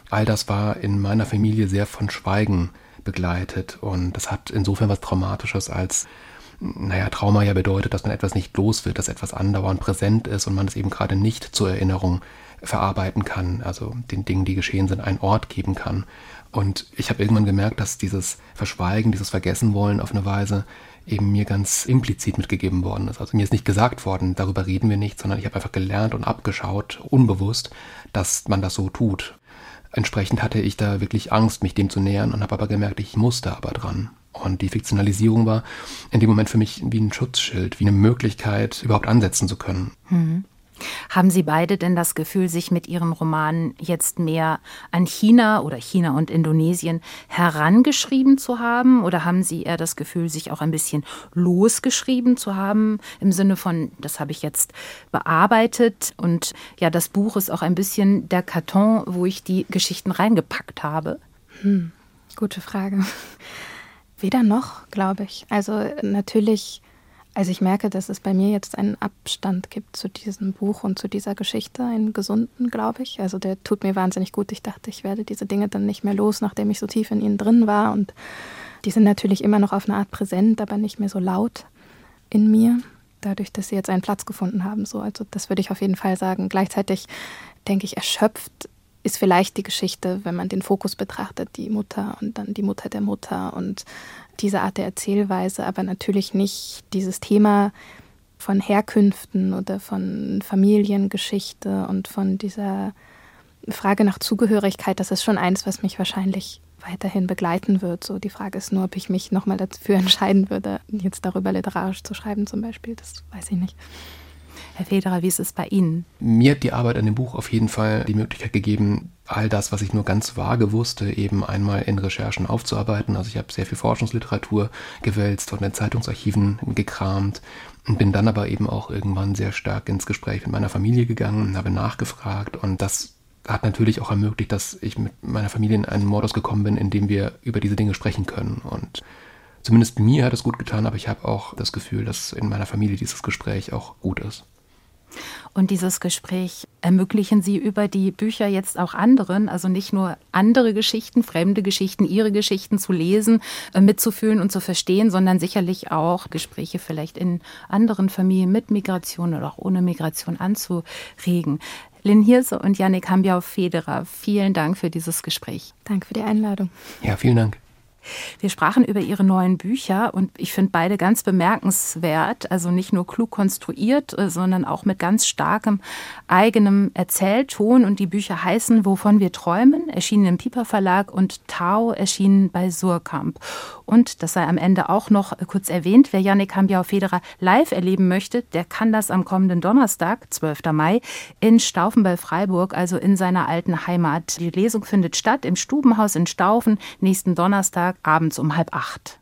Speaker 8: All das war in meiner Familie sehr von Schweigen begleitet. Und das hat insofern was Traumatisches, als, naja, Trauma ja bedeutet, dass man etwas nicht los wird, dass etwas andauernd präsent ist und man es eben gerade nicht zur Erinnerung verarbeiten kann, also den Dingen, die geschehen sind, einen Ort geben kann. Und ich habe irgendwann gemerkt, dass dieses Verschweigen, dieses Vergessenwollen auf eine Weise eben mir ganz implizit mitgegeben worden ist. Also mir ist nicht gesagt worden, darüber reden wir nicht, sondern ich habe einfach gelernt und abgeschaut, unbewusst, dass man das so tut. Entsprechend hatte ich da wirklich Angst, mich dem zu nähern und habe aber gemerkt, ich musste aber dran. Und die Fiktionalisierung war in dem Moment für mich wie ein Schutzschild, wie eine Möglichkeit, überhaupt ansetzen zu können.
Speaker 5: Mhm. Haben Sie beide denn das Gefühl, sich mit Ihren Romanen jetzt mehr an China oder China und Indonesien herangeschrieben zu haben? Oder haben Sie eher das Gefühl, sich auch ein bisschen losgeschrieben zu haben? Im Sinne von, das habe ich jetzt bearbeitet und ja, das Buch ist auch ein bisschen der Karton, wo ich die Geschichten reingepackt habe?
Speaker 7: Hm, gute Frage. Weder noch, glaube ich. Also natürlich also ich merke, dass es bei mir jetzt einen Abstand gibt zu diesem Buch und zu dieser Geschichte, einen gesunden, glaube ich. Also der tut mir wahnsinnig gut. Ich dachte, ich werde diese Dinge dann nicht mehr los, nachdem ich so tief in ihnen drin war. Und die sind natürlich immer noch auf eine Art präsent, aber nicht mehr so laut in mir, dadurch, dass sie jetzt einen Platz gefunden haben. So, also das würde ich auf jeden Fall sagen. Gleichzeitig denke ich, erschöpft ist vielleicht die Geschichte, wenn man den Fokus betrachtet, die Mutter und dann die Mutter der Mutter und diese Art der Erzählweise, aber natürlich nicht dieses Thema von Herkünften oder von Familiengeschichte und von dieser Frage nach Zugehörigkeit. Das ist schon eins, was mich wahrscheinlich weiterhin begleiten wird. So die Frage ist nur, ob ich mich nochmal dafür entscheiden würde, jetzt darüber literarisch zu schreiben zum Beispiel. Das weiß ich nicht.
Speaker 5: Herr Federer, wie ist es bei Ihnen?
Speaker 8: Mir hat die Arbeit an dem Buch auf jeden Fall die Möglichkeit gegeben, all das, was ich nur ganz vage wusste, eben einmal in Recherchen aufzuarbeiten. Also ich habe sehr viel Forschungsliteratur gewälzt und in Zeitungsarchiven gekramt und bin dann aber eben auch irgendwann sehr stark ins Gespräch mit meiner Familie gegangen, habe nachgefragt und das hat natürlich auch ermöglicht, dass ich mit meiner Familie in einen Modus gekommen bin, in dem wir über diese Dinge sprechen können und Zumindest mir hat es gut getan, aber ich habe auch das Gefühl, dass in meiner Familie dieses Gespräch auch gut ist.
Speaker 5: Und dieses Gespräch ermöglichen Sie über die Bücher jetzt auch anderen, also nicht nur andere Geschichten, fremde Geschichten, Ihre Geschichten zu lesen, äh, mitzufühlen und zu verstehen, sondern sicherlich auch Gespräche vielleicht in anderen Familien mit Migration oder auch ohne Migration anzuregen. Lynn Hirse und Yannick Hambiau-Federer, vielen Dank für dieses Gespräch.
Speaker 7: Danke für die Einladung.
Speaker 8: Ja, vielen Dank.
Speaker 5: Wir sprachen über Ihre neuen Bücher und ich finde beide ganz bemerkenswert. Also nicht nur klug konstruiert, äh, sondern auch mit ganz starkem eigenem Erzählton. Und die Bücher heißen Wovon wir träumen, erschienen im Piper Verlag und Tau erschienen bei Surkamp. Und das sei am Ende auch noch kurz erwähnt, wer Janik Hambiau-Federer live erleben möchte, der kann das am kommenden Donnerstag, 12. Mai, in Staufen bei Freiburg, also in seiner alten Heimat. Die Lesung findet statt im Stubenhaus in Staufen nächsten Donnerstag abends um halb acht.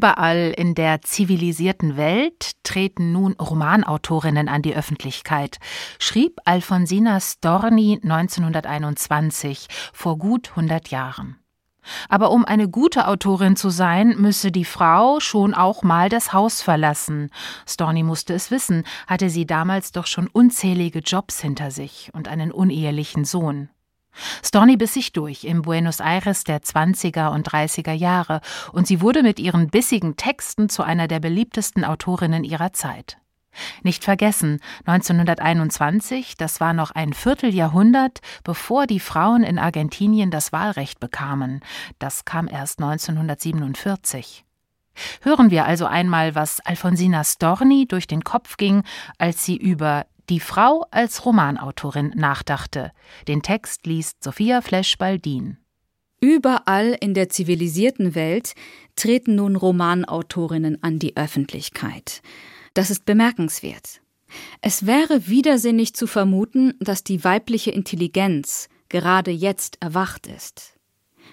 Speaker 5: Überall in der zivilisierten Welt treten nun Romanautorinnen an die Öffentlichkeit, schrieb Alfonsina Storni 1921, vor gut 100 Jahren. Aber um eine gute Autorin zu sein, müsse die Frau schon auch mal das Haus verlassen. Storni musste es wissen, hatte sie damals doch schon unzählige Jobs hinter sich und einen unehelichen Sohn. Storni biss sich durch im Buenos Aires der 20er und 30er Jahre und sie wurde mit ihren bissigen Texten zu einer der beliebtesten Autorinnen ihrer Zeit. Nicht vergessen, 1921, das war noch ein Vierteljahrhundert, bevor die Frauen in Argentinien das Wahlrecht bekamen. Das kam erst 1947. Hören wir also einmal, was Alfonsina Storni durch den Kopf ging, als sie über die Frau als Romanautorin nachdachte. Den Text liest Sophia Flesch-Baldin.
Speaker 9: Überall in der zivilisierten Welt treten nun Romanautorinnen an die Öffentlichkeit. Das ist bemerkenswert. Es wäre widersinnig zu vermuten, dass die weibliche Intelligenz gerade jetzt erwacht ist.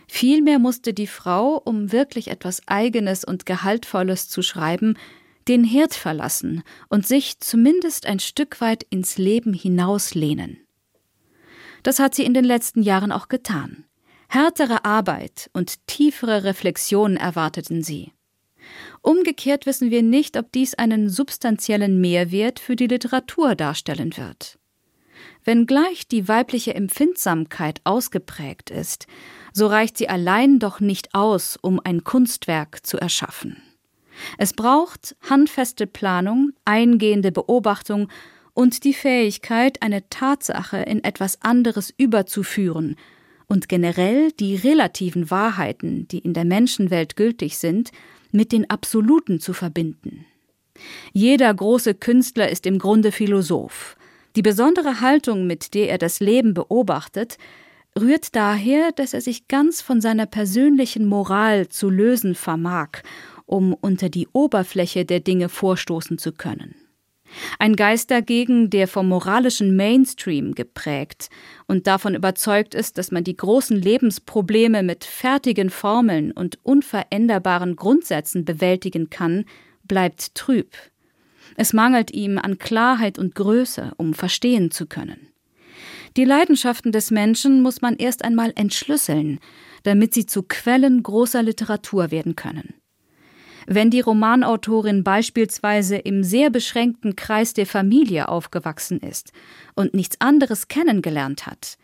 Speaker 9: Vielmehr musste die Frau, um wirklich etwas Eigenes und Gehaltvolles zu schreiben, den Herd verlassen und sich zumindest ein Stück weit ins Leben hinauslehnen. Das hat sie in den letzten Jahren auch getan. Härtere Arbeit und tiefere Reflexionen erwarteten sie. Umgekehrt wissen wir nicht, ob dies einen substanziellen Mehrwert für die Literatur darstellen wird. Wenngleich die weibliche Empfindsamkeit ausgeprägt ist, so reicht sie allein doch nicht aus, um ein Kunstwerk zu erschaffen. Es braucht handfeste Planung, eingehende Beobachtung und die Fähigkeit, eine Tatsache in etwas anderes überzuführen und generell die relativen Wahrheiten, die in der Menschenwelt gültig sind, mit den absoluten zu verbinden. Jeder große Künstler ist im Grunde Philosoph. Die besondere Haltung, mit der er das Leben beobachtet, rührt daher, dass er sich ganz von seiner persönlichen Moral zu lösen vermag um unter die Oberfläche der Dinge vorstoßen zu können. Ein Geist dagegen, der vom moralischen Mainstream geprägt und davon überzeugt ist, dass man die großen Lebensprobleme mit fertigen Formeln und unveränderbaren Grundsätzen bewältigen kann, bleibt trüb. Es mangelt ihm an Klarheit und Größe, um verstehen zu können. Die Leidenschaften des Menschen muss man erst einmal entschlüsseln, damit sie zu Quellen großer Literatur werden können. Wenn die Romanautorin beispielsweise im sehr beschränkten Kreis der Familie aufgewachsen ist und nichts anderes kennengelernt hat,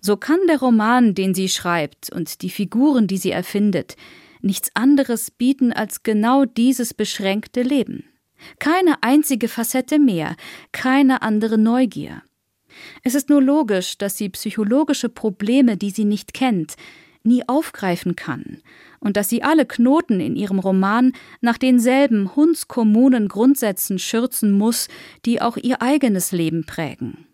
Speaker 9: so kann der Roman, den sie schreibt und die Figuren, die sie erfindet, nichts anderes bieten als genau dieses beschränkte Leben. Keine einzige Facette mehr, keine andere Neugier. Es ist nur logisch, dass sie psychologische Probleme, die sie nicht kennt, nie aufgreifen kann und dass sie alle Knoten in ihrem Roman nach denselben hundskommunen Grundsätzen schürzen muss, die auch ihr eigenes Leben prägen.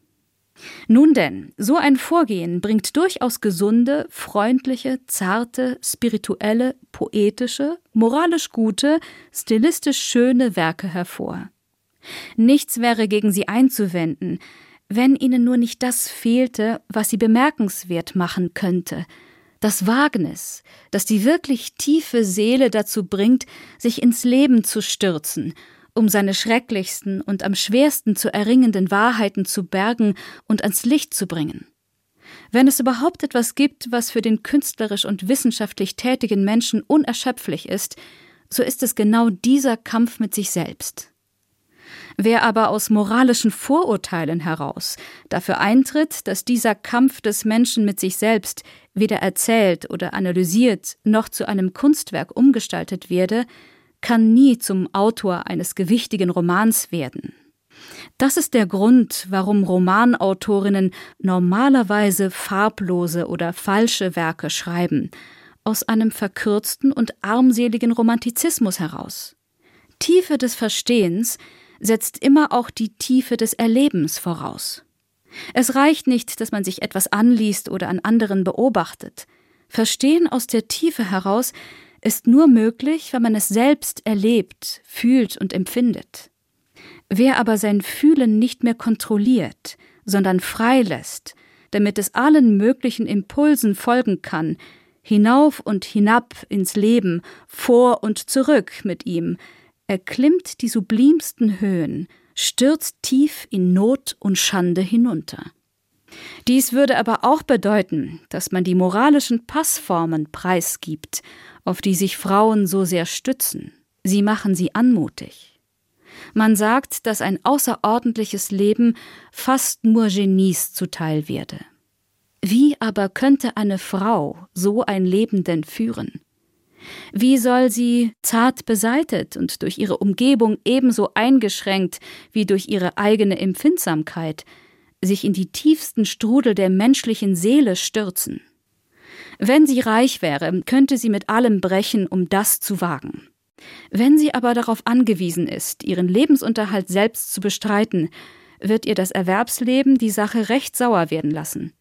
Speaker 9: Nun denn, so ein Vorgehen bringt durchaus gesunde, freundliche, zarte, spirituelle, poetische, moralisch gute, stilistisch schöne Werke hervor. Nichts wäre gegen sie einzuwenden, wenn ihnen nur nicht das fehlte, was sie bemerkenswert machen könnte, das Wagnis, das die wirklich tiefe Seele dazu bringt, sich ins Leben zu stürzen, um seine schrecklichsten und am schwersten zu erringenden Wahrheiten zu bergen und ans Licht zu bringen. Wenn es überhaupt etwas gibt, was für den künstlerisch und wissenschaftlich tätigen Menschen unerschöpflich ist, so ist es genau dieser Kampf mit sich selbst. Wer aber aus moralischen Vorurteilen heraus dafür eintritt, dass dieser Kampf des Menschen mit sich selbst weder erzählt oder analysiert noch zu einem Kunstwerk umgestaltet werde, kann nie zum Autor eines gewichtigen Romans werden. Das ist der Grund, warum Romanautorinnen normalerweise farblose oder falsche Werke schreiben, aus einem verkürzten und armseligen Romantizismus heraus. Tiefe des Verstehens setzt immer auch die Tiefe des Erlebens voraus. Es reicht nicht, dass man sich etwas anliest oder an anderen beobachtet. Verstehen aus der Tiefe heraus ist nur möglich, wenn man es selbst erlebt, fühlt und empfindet. Wer aber sein Fühlen nicht mehr kontrolliert, sondern freilässt, damit es allen möglichen Impulsen folgen kann, hinauf und hinab ins Leben, vor und zurück mit ihm, erklimmt die sublimsten Höhen, stürzt tief in Not und Schande hinunter. Dies würde aber auch bedeuten, dass man die moralischen Passformen preisgibt, auf die sich Frauen so sehr stützen. Sie machen sie anmutig. Man sagt, dass ein außerordentliches Leben fast nur Genies zuteil werde. Wie aber könnte eine Frau so ein Leben denn führen? Wie soll sie, zart beseitet und durch ihre Umgebung ebenso eingeschränkt wie durch ihre eigene Empfindsamkeit, sich in die tiefsten Strudel der menschlichen Seele stürzen? Wenn sie reich wäre, könnte sie mit allem brechen, um das zu wagen. Wenn sie aber darauf angewiesen ist, ihren Lebensunterhalt selbst zu bestreiten, wird ihr das Erwerbsleben die Sache recht sauer werden lassen.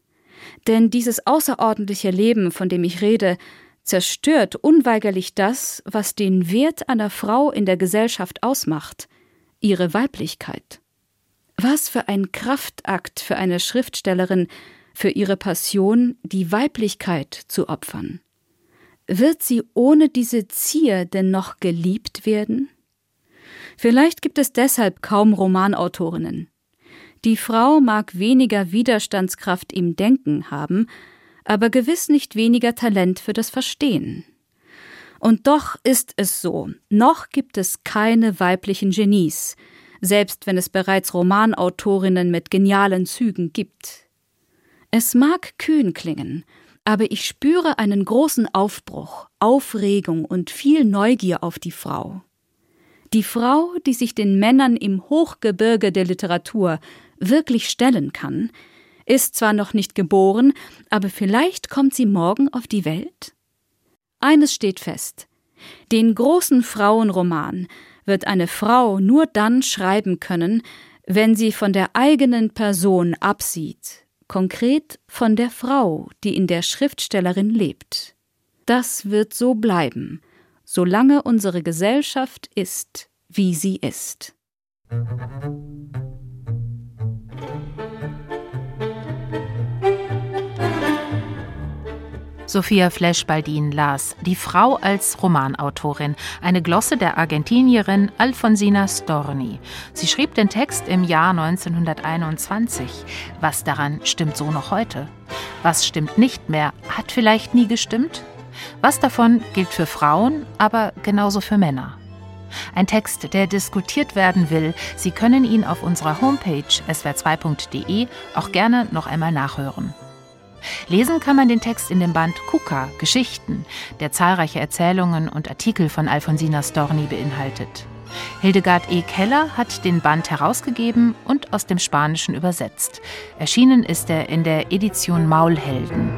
Speaker 9: Denn dieses außerordentliche Leben, von dem ich rede, zerstört unweigerlich das, was den Wert einer Frau in der Gesellschaft ausmacht, ihre Weiblichkeit. Was für ein Kraftakt für eine Schriftstellerin, für ihre Passion, die Weiblichkeit zu opfern. Wird sie ohne diese Zier denn noch geliebt werden? Vielleicht gibt es deshalb kaum Romanautorinnen. Die Frau mag weniger Widerstandskraft im Denken haben, aber gewiss nicht weniger Talent für das Verstehen. Und doch ist es so, noch gibt es keine weiblichen Genies, selbst wenn es bereits Romanautorinnen mit genialen Zügen gibt. Es mag kühn klingen, aber ich spüre einen großen Aufbruch, Aufregung und viel Neugier auf die Frau. Die Frau, die sich den Männern im Hochgebirge der Literatur wirklich stellen kann, ist zwar noch nicht geboren, aber vielleicht kommt sie morgen auf die Welt? Eines steht fest. Den großen Frauenroman wird eine Frau nur dann schreiben können, wenn sie von der eigenen Person absieht, konkret von der Frau, die in der Schriftstellerin lebt. Das wird so bleiben, solange unsere Gesellschaft ist, wie sie ist.
Speaker 2: Sophia Flesch-Baldin las Die Frau als Romanautorin, eine Glosse der Argentinierin Alfonsina Storni. Sie schrieb den Text im Jahr 1921. Was daran stimmt so noch heute? Was stimmt nicht mehr? Hat vielleicht nie gestimmt? Was davon gilt für Frauen, aber genauso für Männer? Ein Text, der diskutiert werden will. Sie können ihn auf unserer Homepage swr2.de auch gerne noch einmal nachhören. Lesen kann man den Text in dem Band Kuka Geschichten, der zahlreiche Erzählungen und Artikel von Alfonsina Storni beinhaltet. Hildegard E. Keller hat den Band herausgegeben und aus dem Spanischen übersetzt. Erschienen ist er in der Edition Maulhelden.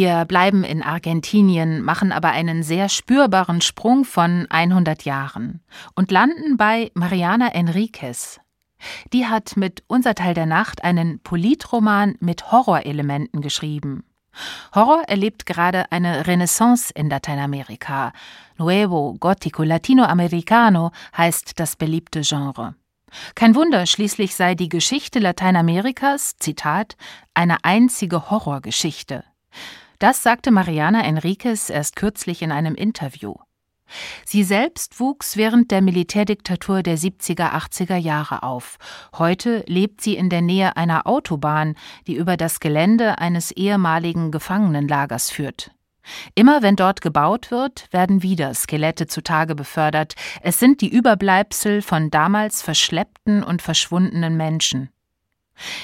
Speaker 2: Wir bleiben in Argentinien, machen aber einen sehr spürbaren Sprung von 100 Jahren und landen bei Mariana Enriquez. Die hat mit Unser Teil der Nacht einen Politroman mit Horrorelementen geschrieben. Horror erlebt gerade eine Renaissance in Lateinamerika. Nuevo Gótico Latinoamericano heißt das beliebte Genre. Kein Wunder, schließlich sei die Geschichte Lateinamerikas, Zitat, eine einzige Horrorgeschichte. Das sagte Mariana Enriquez erst kürzlich in einem Interview. Sie selbst wuchs während der Militärdiktatur der 70er, 80er Jahre auf. Heute lebt sie in der Nähe einer Autobahn, die über das Gelände eines ehemaligen Gefangenenlagers führt. Immer wenn dort gebaut wird, werden wieder Skelette zutage befördert. Es sind die Überbleibsel von damals verschleppten und verschwundenen Menschen.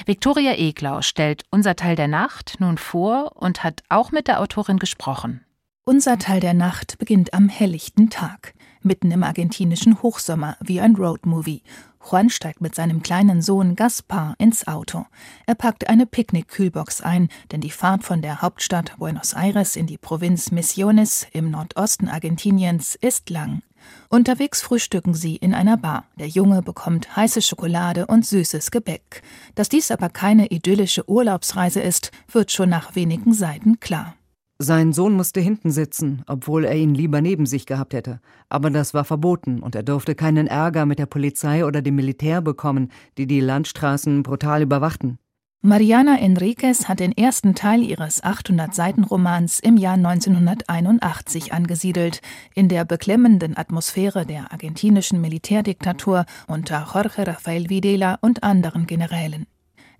Speaker 2: Viktoria Eglau stellt unser Teil der Nacht nun vor und hat auch mit der Autorin gesprochen.
Speaker 10: Unser Teil der Nacht beginnt am helllichten Tag, mitten im argentinischen Hochsommer, wie ein Roadmovie. Juan steigt mit seinem kleinen Sohn Gaspar ins Auto. Er packt eine Picknickkühlbox ein, denn die Fahrt von der Hauptstadt Buenos Aires in die Provinz Misiones im Nordosten Argentiniens ist lang. Unterwegs frühstücken sie in einer Bar. Der Junge bekommt heiße Schokolade und süßes Gebäck. Dass dies aber keine idyllische Urlaubsreise ist, wird schon nach wenigen Seiten klar.
Speaker 11: Sein Sohn musste hinten sitzen, obwohl er ihn lieber neben sich gehabt hätte. Aber das war verboten und er durfte keinen Ärger mit der Polizei oder dem Militär bekommen, die die Landstraßen brutal überwachten.
Speaker 10: Mariana Enriquez hat den ersten Teil ihres 800-Seiten-Romans im Jahr 1981 angesiedelt, in der beklemmenden Atmosphäre der argentinischen Militärdiktatur unter Jorge Rafael Videla und anderen Generälen.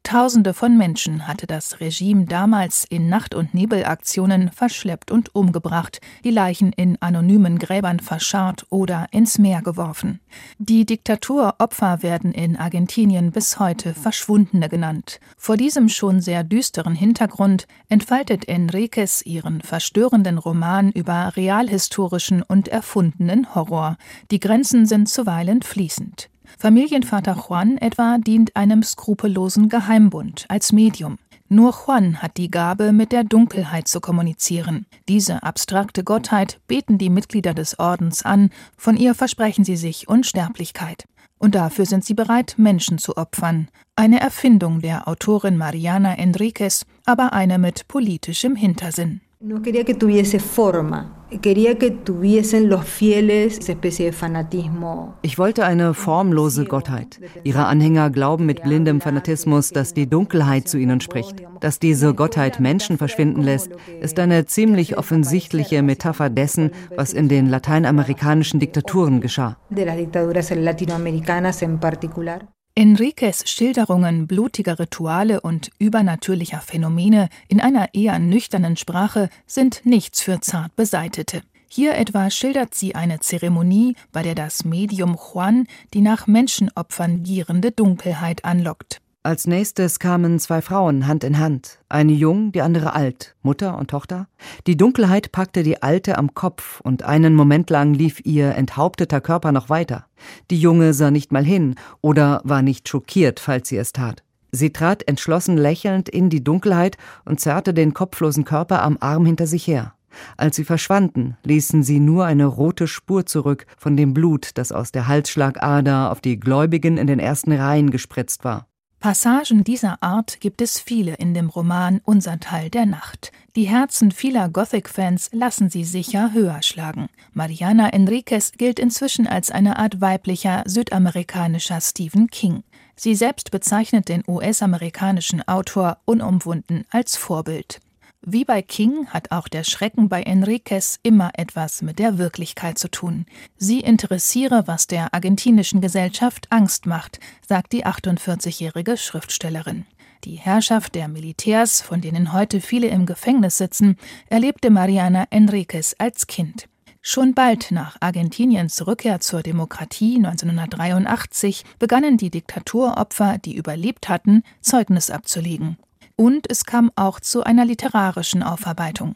Speaker 10: Tausende von Menschen hatte das Regime damals in Nacht- und Nebelaktionen verschleppt und umgebracht, die Leichen in anonymen Gräbern verscharrt oder ins Meer geworfen. Die Diktaturopfer werden in Argentinien bis heute Verschwundene genannt. Vor diesem schon sehr düsteren Hintergrund entfaltet Enriquez ihren verstörenden Roman über realhistorischen und erfundenen Horror. Die Grenzen sind zuweilen fließend. Familienvater Juan etwa dient einem skrupellosen Geheimbund als Medium. Nur Juan hat die Gabe, mit der Dunkelheit zu kommunizieren. Diese abstrakte Gottheit beten die Mitglieder des Ordens an, von ihr versprechen sie sich Unsterblichkeit. Und dafür sind sie bereit, Menschen zu opfern. Eine Erfindung der Autorin Mariana Enriquez, aber eine mit politischem Hintersinn.
Speaker 12: No quería que tuviese forma, quería que tuviesen los fieles esa especie de fanatismo.
Speaker 11: Ich wollte eine formlose Gottheit. Ihre Anhänger glauben mit blindem Fanatismus, dass die Dunkelheit zu ihnen spricht. Dass diese Gottheit Menschen verschwinden lässt, ist eine ziemlich offensichtliche Metapher dessen, was in den lateinamerikanischen Diktaturen geschah.
Speaker 12: De las dictaduras latinoamericanas en particular.
Speaker 10: Enriques Schilderungen blutiger Rituale und übernatürlicher Phänomene in einer eher nüchternen Sprache sind nichts für zart Beseitete. Hier etwa schildert sie eine Zeremonie, bei der das Medium Juan die nach Menschenopfern gierende Dunkelheit anlockt.
Speaker 11: Als nächstes kamen zwei Frauen Hand in Hand, eine jung, die andere alt, Mutter und Tochter. Die Dunkelheit packte die Alte am Kopf und einen Moment lang lief ihr enthaupteter Körper noch weiter. Die Junge sah nicht mal hin oder war nicht schockiert, falls sie es tat. Sie trat entschlossen lächelnd in die Dunkelheit und zerrte den kopflosen Körper am Arm hinter sich her. Als sie verschwanden, ließen sie nur eine rote Spur zurück von dem Blut, das aus der Halsschlagader auf die Gläubigen in den ersten Reihen gespritzt war.
Speaker 10: Passagen dieser Art gibt es viele in dem Roman Unser Teil der Nacht. Die Herzen vieler Gothic-Fans lassen sie sicher höher schlagen. Mariana Enriquez gilt inzwischen als eine Art weiblicher südamerikanischer Stephen King. Sie selbst bezeichnet den US-amerikanischen Autor unumwunden als Vorbild. Wie bei King hat auch der Schrecken bei Enriquez immer etwas mit der Wirklichkeit zu tun. Sie interessiere, was der argentinischen Gesellschaft Angst macht, sagt die 48-jährige Schriftstellerin. Die Herrschaft der Militärs, von denen heute viele im Gefängnis sitzen, erlebte Mariana Enriquez als Kind. Schon bald nach Argentiniens Rückkehr zur Demokratie 1983 begannen die Diktaturopfer, die überlebt hatten, Zeugnis abzulegen und es kam auch zu einer literarischen Aufarbeitung.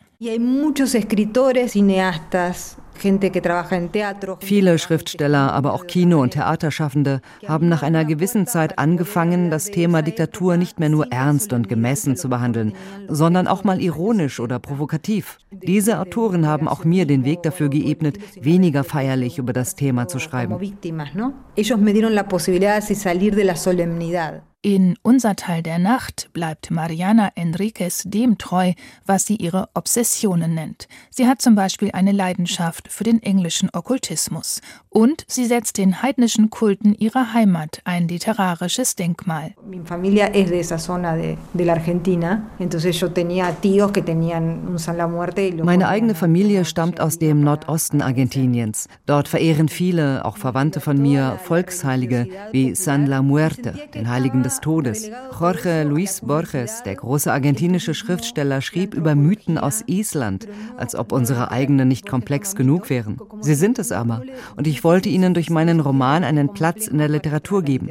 Speaker 12: Viele Schriftsteller, aber auch Kino- und Theaterschaffende haben nach einer gewissen Zeit angefangen, das Thema Diktatur nicht mehr nur ernst und gemessen zu behandeln, sondern auch mal ironisch oder provokativ. Diese Autoren haben auch mir den Weg dafür geebnet, weniger feierlich über das Thema zu schreiben.
Speaker 10: In Unser Teil der Nacht bleibt Mariana Enriquez dem treu, was sie ihre Obsessionen nennt. Sie hat zum Beispiel eine Leidenschaft für den englischen Okkultismus und sie setzt den heidnischen Kulten ihrer Heimat ein literarisches Denkmal.
Speaker 12: Meine eigene Familie stammt aus dem Nordosten Argentiniens. Dort verehren viele, auch Verwandte von mir, Volksheilige wie San La Muerte, den Heiligen des Todes. Jorge Luis Borges, der große argentinische Schriftsteller, schrieb über Mythen aus Island, als ob unsere eigenen nicht komplex genug wären. Sie sind es aber. Und ich wollte ihnen durch meinen Roman einen Platz in der Literatur geben.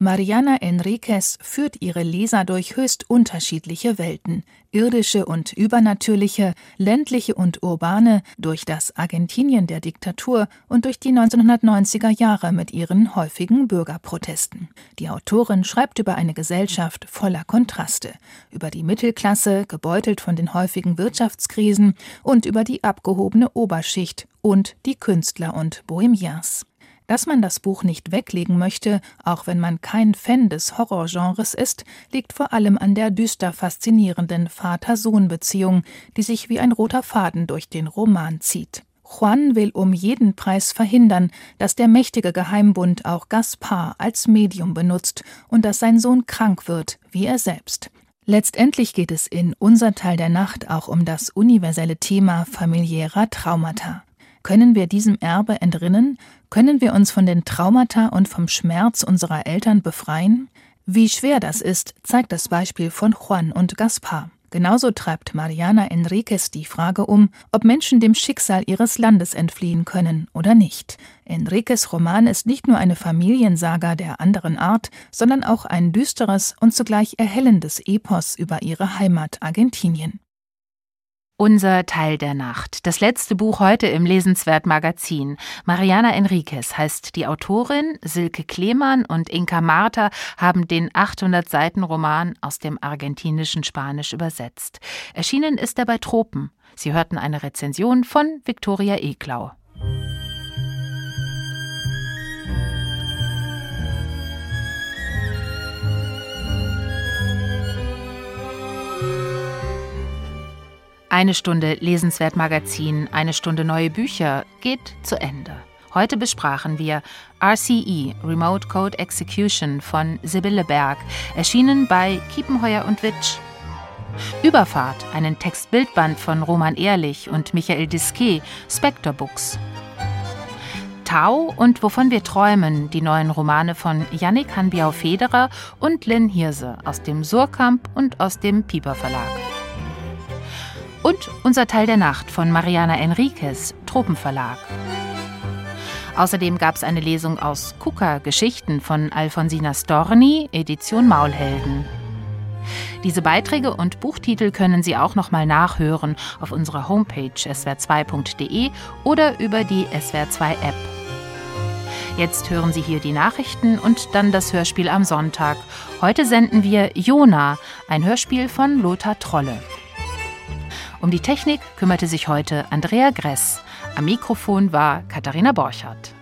Speaker 10: Mariana Enriquez führt ihre Leser durch höchst unterschiedliche Welten, irdische und übernatürliche, ländliche und urbane, durch das Argentinien der Diktatur und durch die 1990er Jahre mit ihren häufigen Bürgerprotesten. Die Autorin schreibt über eine Gesellschaft voller Kontraste, über die Mittelklasse, gebeutelt von den häufigen Wirtschaftskrisen, und über die abgehobene Oberschicht und die Künstler und Bohemians. Dass man das Buch nicht weglegen möchte, auch wenn man kein Fan des Horrorgenres ist, liegt vor allem an der düster faszinierenden Vater-Sohn-Beziehung, die sich wie ein roter Faden durch den Roman zieht. Juan will um jeden Preis verhindern, dass der mächtige Geheimbund auch Gaspar als Medium benutzt und dass sein Sohn krank wird, wie er selbst. Letztendlich geht es in Unser Teil der Nacht auch um das universelle Thema familiärer Traumata. Können wir diesem Erbe entrinnen? Können wir uns von den Traumata und vom Schmerz unserer Eltern befreien? Wie schwer das ist, zeigt das Beispiel von Juan und Gaspar. Genauso treibt Mariana Enriquez die Frage um, ob Menschen dem Schicksal ihres Landes entfliehen können oder nicht. Enriquez Roman ist nicht nur eine Familiensaga der anderen Art, sondern auch ein düsteres und zugleich erhellendes Epos über ihre Heimat Argentinien.
Speaker 2: Unser Teil der Nacht. Das letzte Buch heute im Lesenswert Magazin. Mariana Enriquez heißt die Autorin. Silke Klemann und Inka Marta haben den 800 Seiten Roman aus dem argentinischen Spanisch übersetzt. Erschienen ist er bei Tropen. Sie hörten eine Rezension von Viktoria Eklau. Eine Stunde Lesenswert Magazin, eine Stunde neue Bücher geht zu Ende. Heute besprachen wir RCE, Remote Code Execution von Sibylle Berg, erschienen bei Kiepenheuer und Witsch. Überfahrt, einen Textbildband von Roman Ehrlich und Michael Disquet, Spectre Books. Tau und Wovon wir träumen, die neuen Romane von Yannick Hanbiau-Federer und Lynn Hirse aus dem Surkamp und aus dem Pieper Verlag. Und unser Teil der Nacht von Mariana Enriquez, Tropenverlag. Außerdem gab es eine Lesung aus Kuka Geschichten von Alfonsina Storni, Edition Maulhelden. Diese Beiträge und Buchtitel können Sie auch noch mal nachhören auf unserer Homepage swr2.de oder über die SWR2 App. Jetzt hören Sie hier die Nachrichten und dann das Hörspiel am Sonntag. Heute senden wir Jona, ein Hörspiel von Lothar Trolle. Um die Technik kümmerte sich heute Andrea Gress. Am Mikrofon war Katharina Borchardt.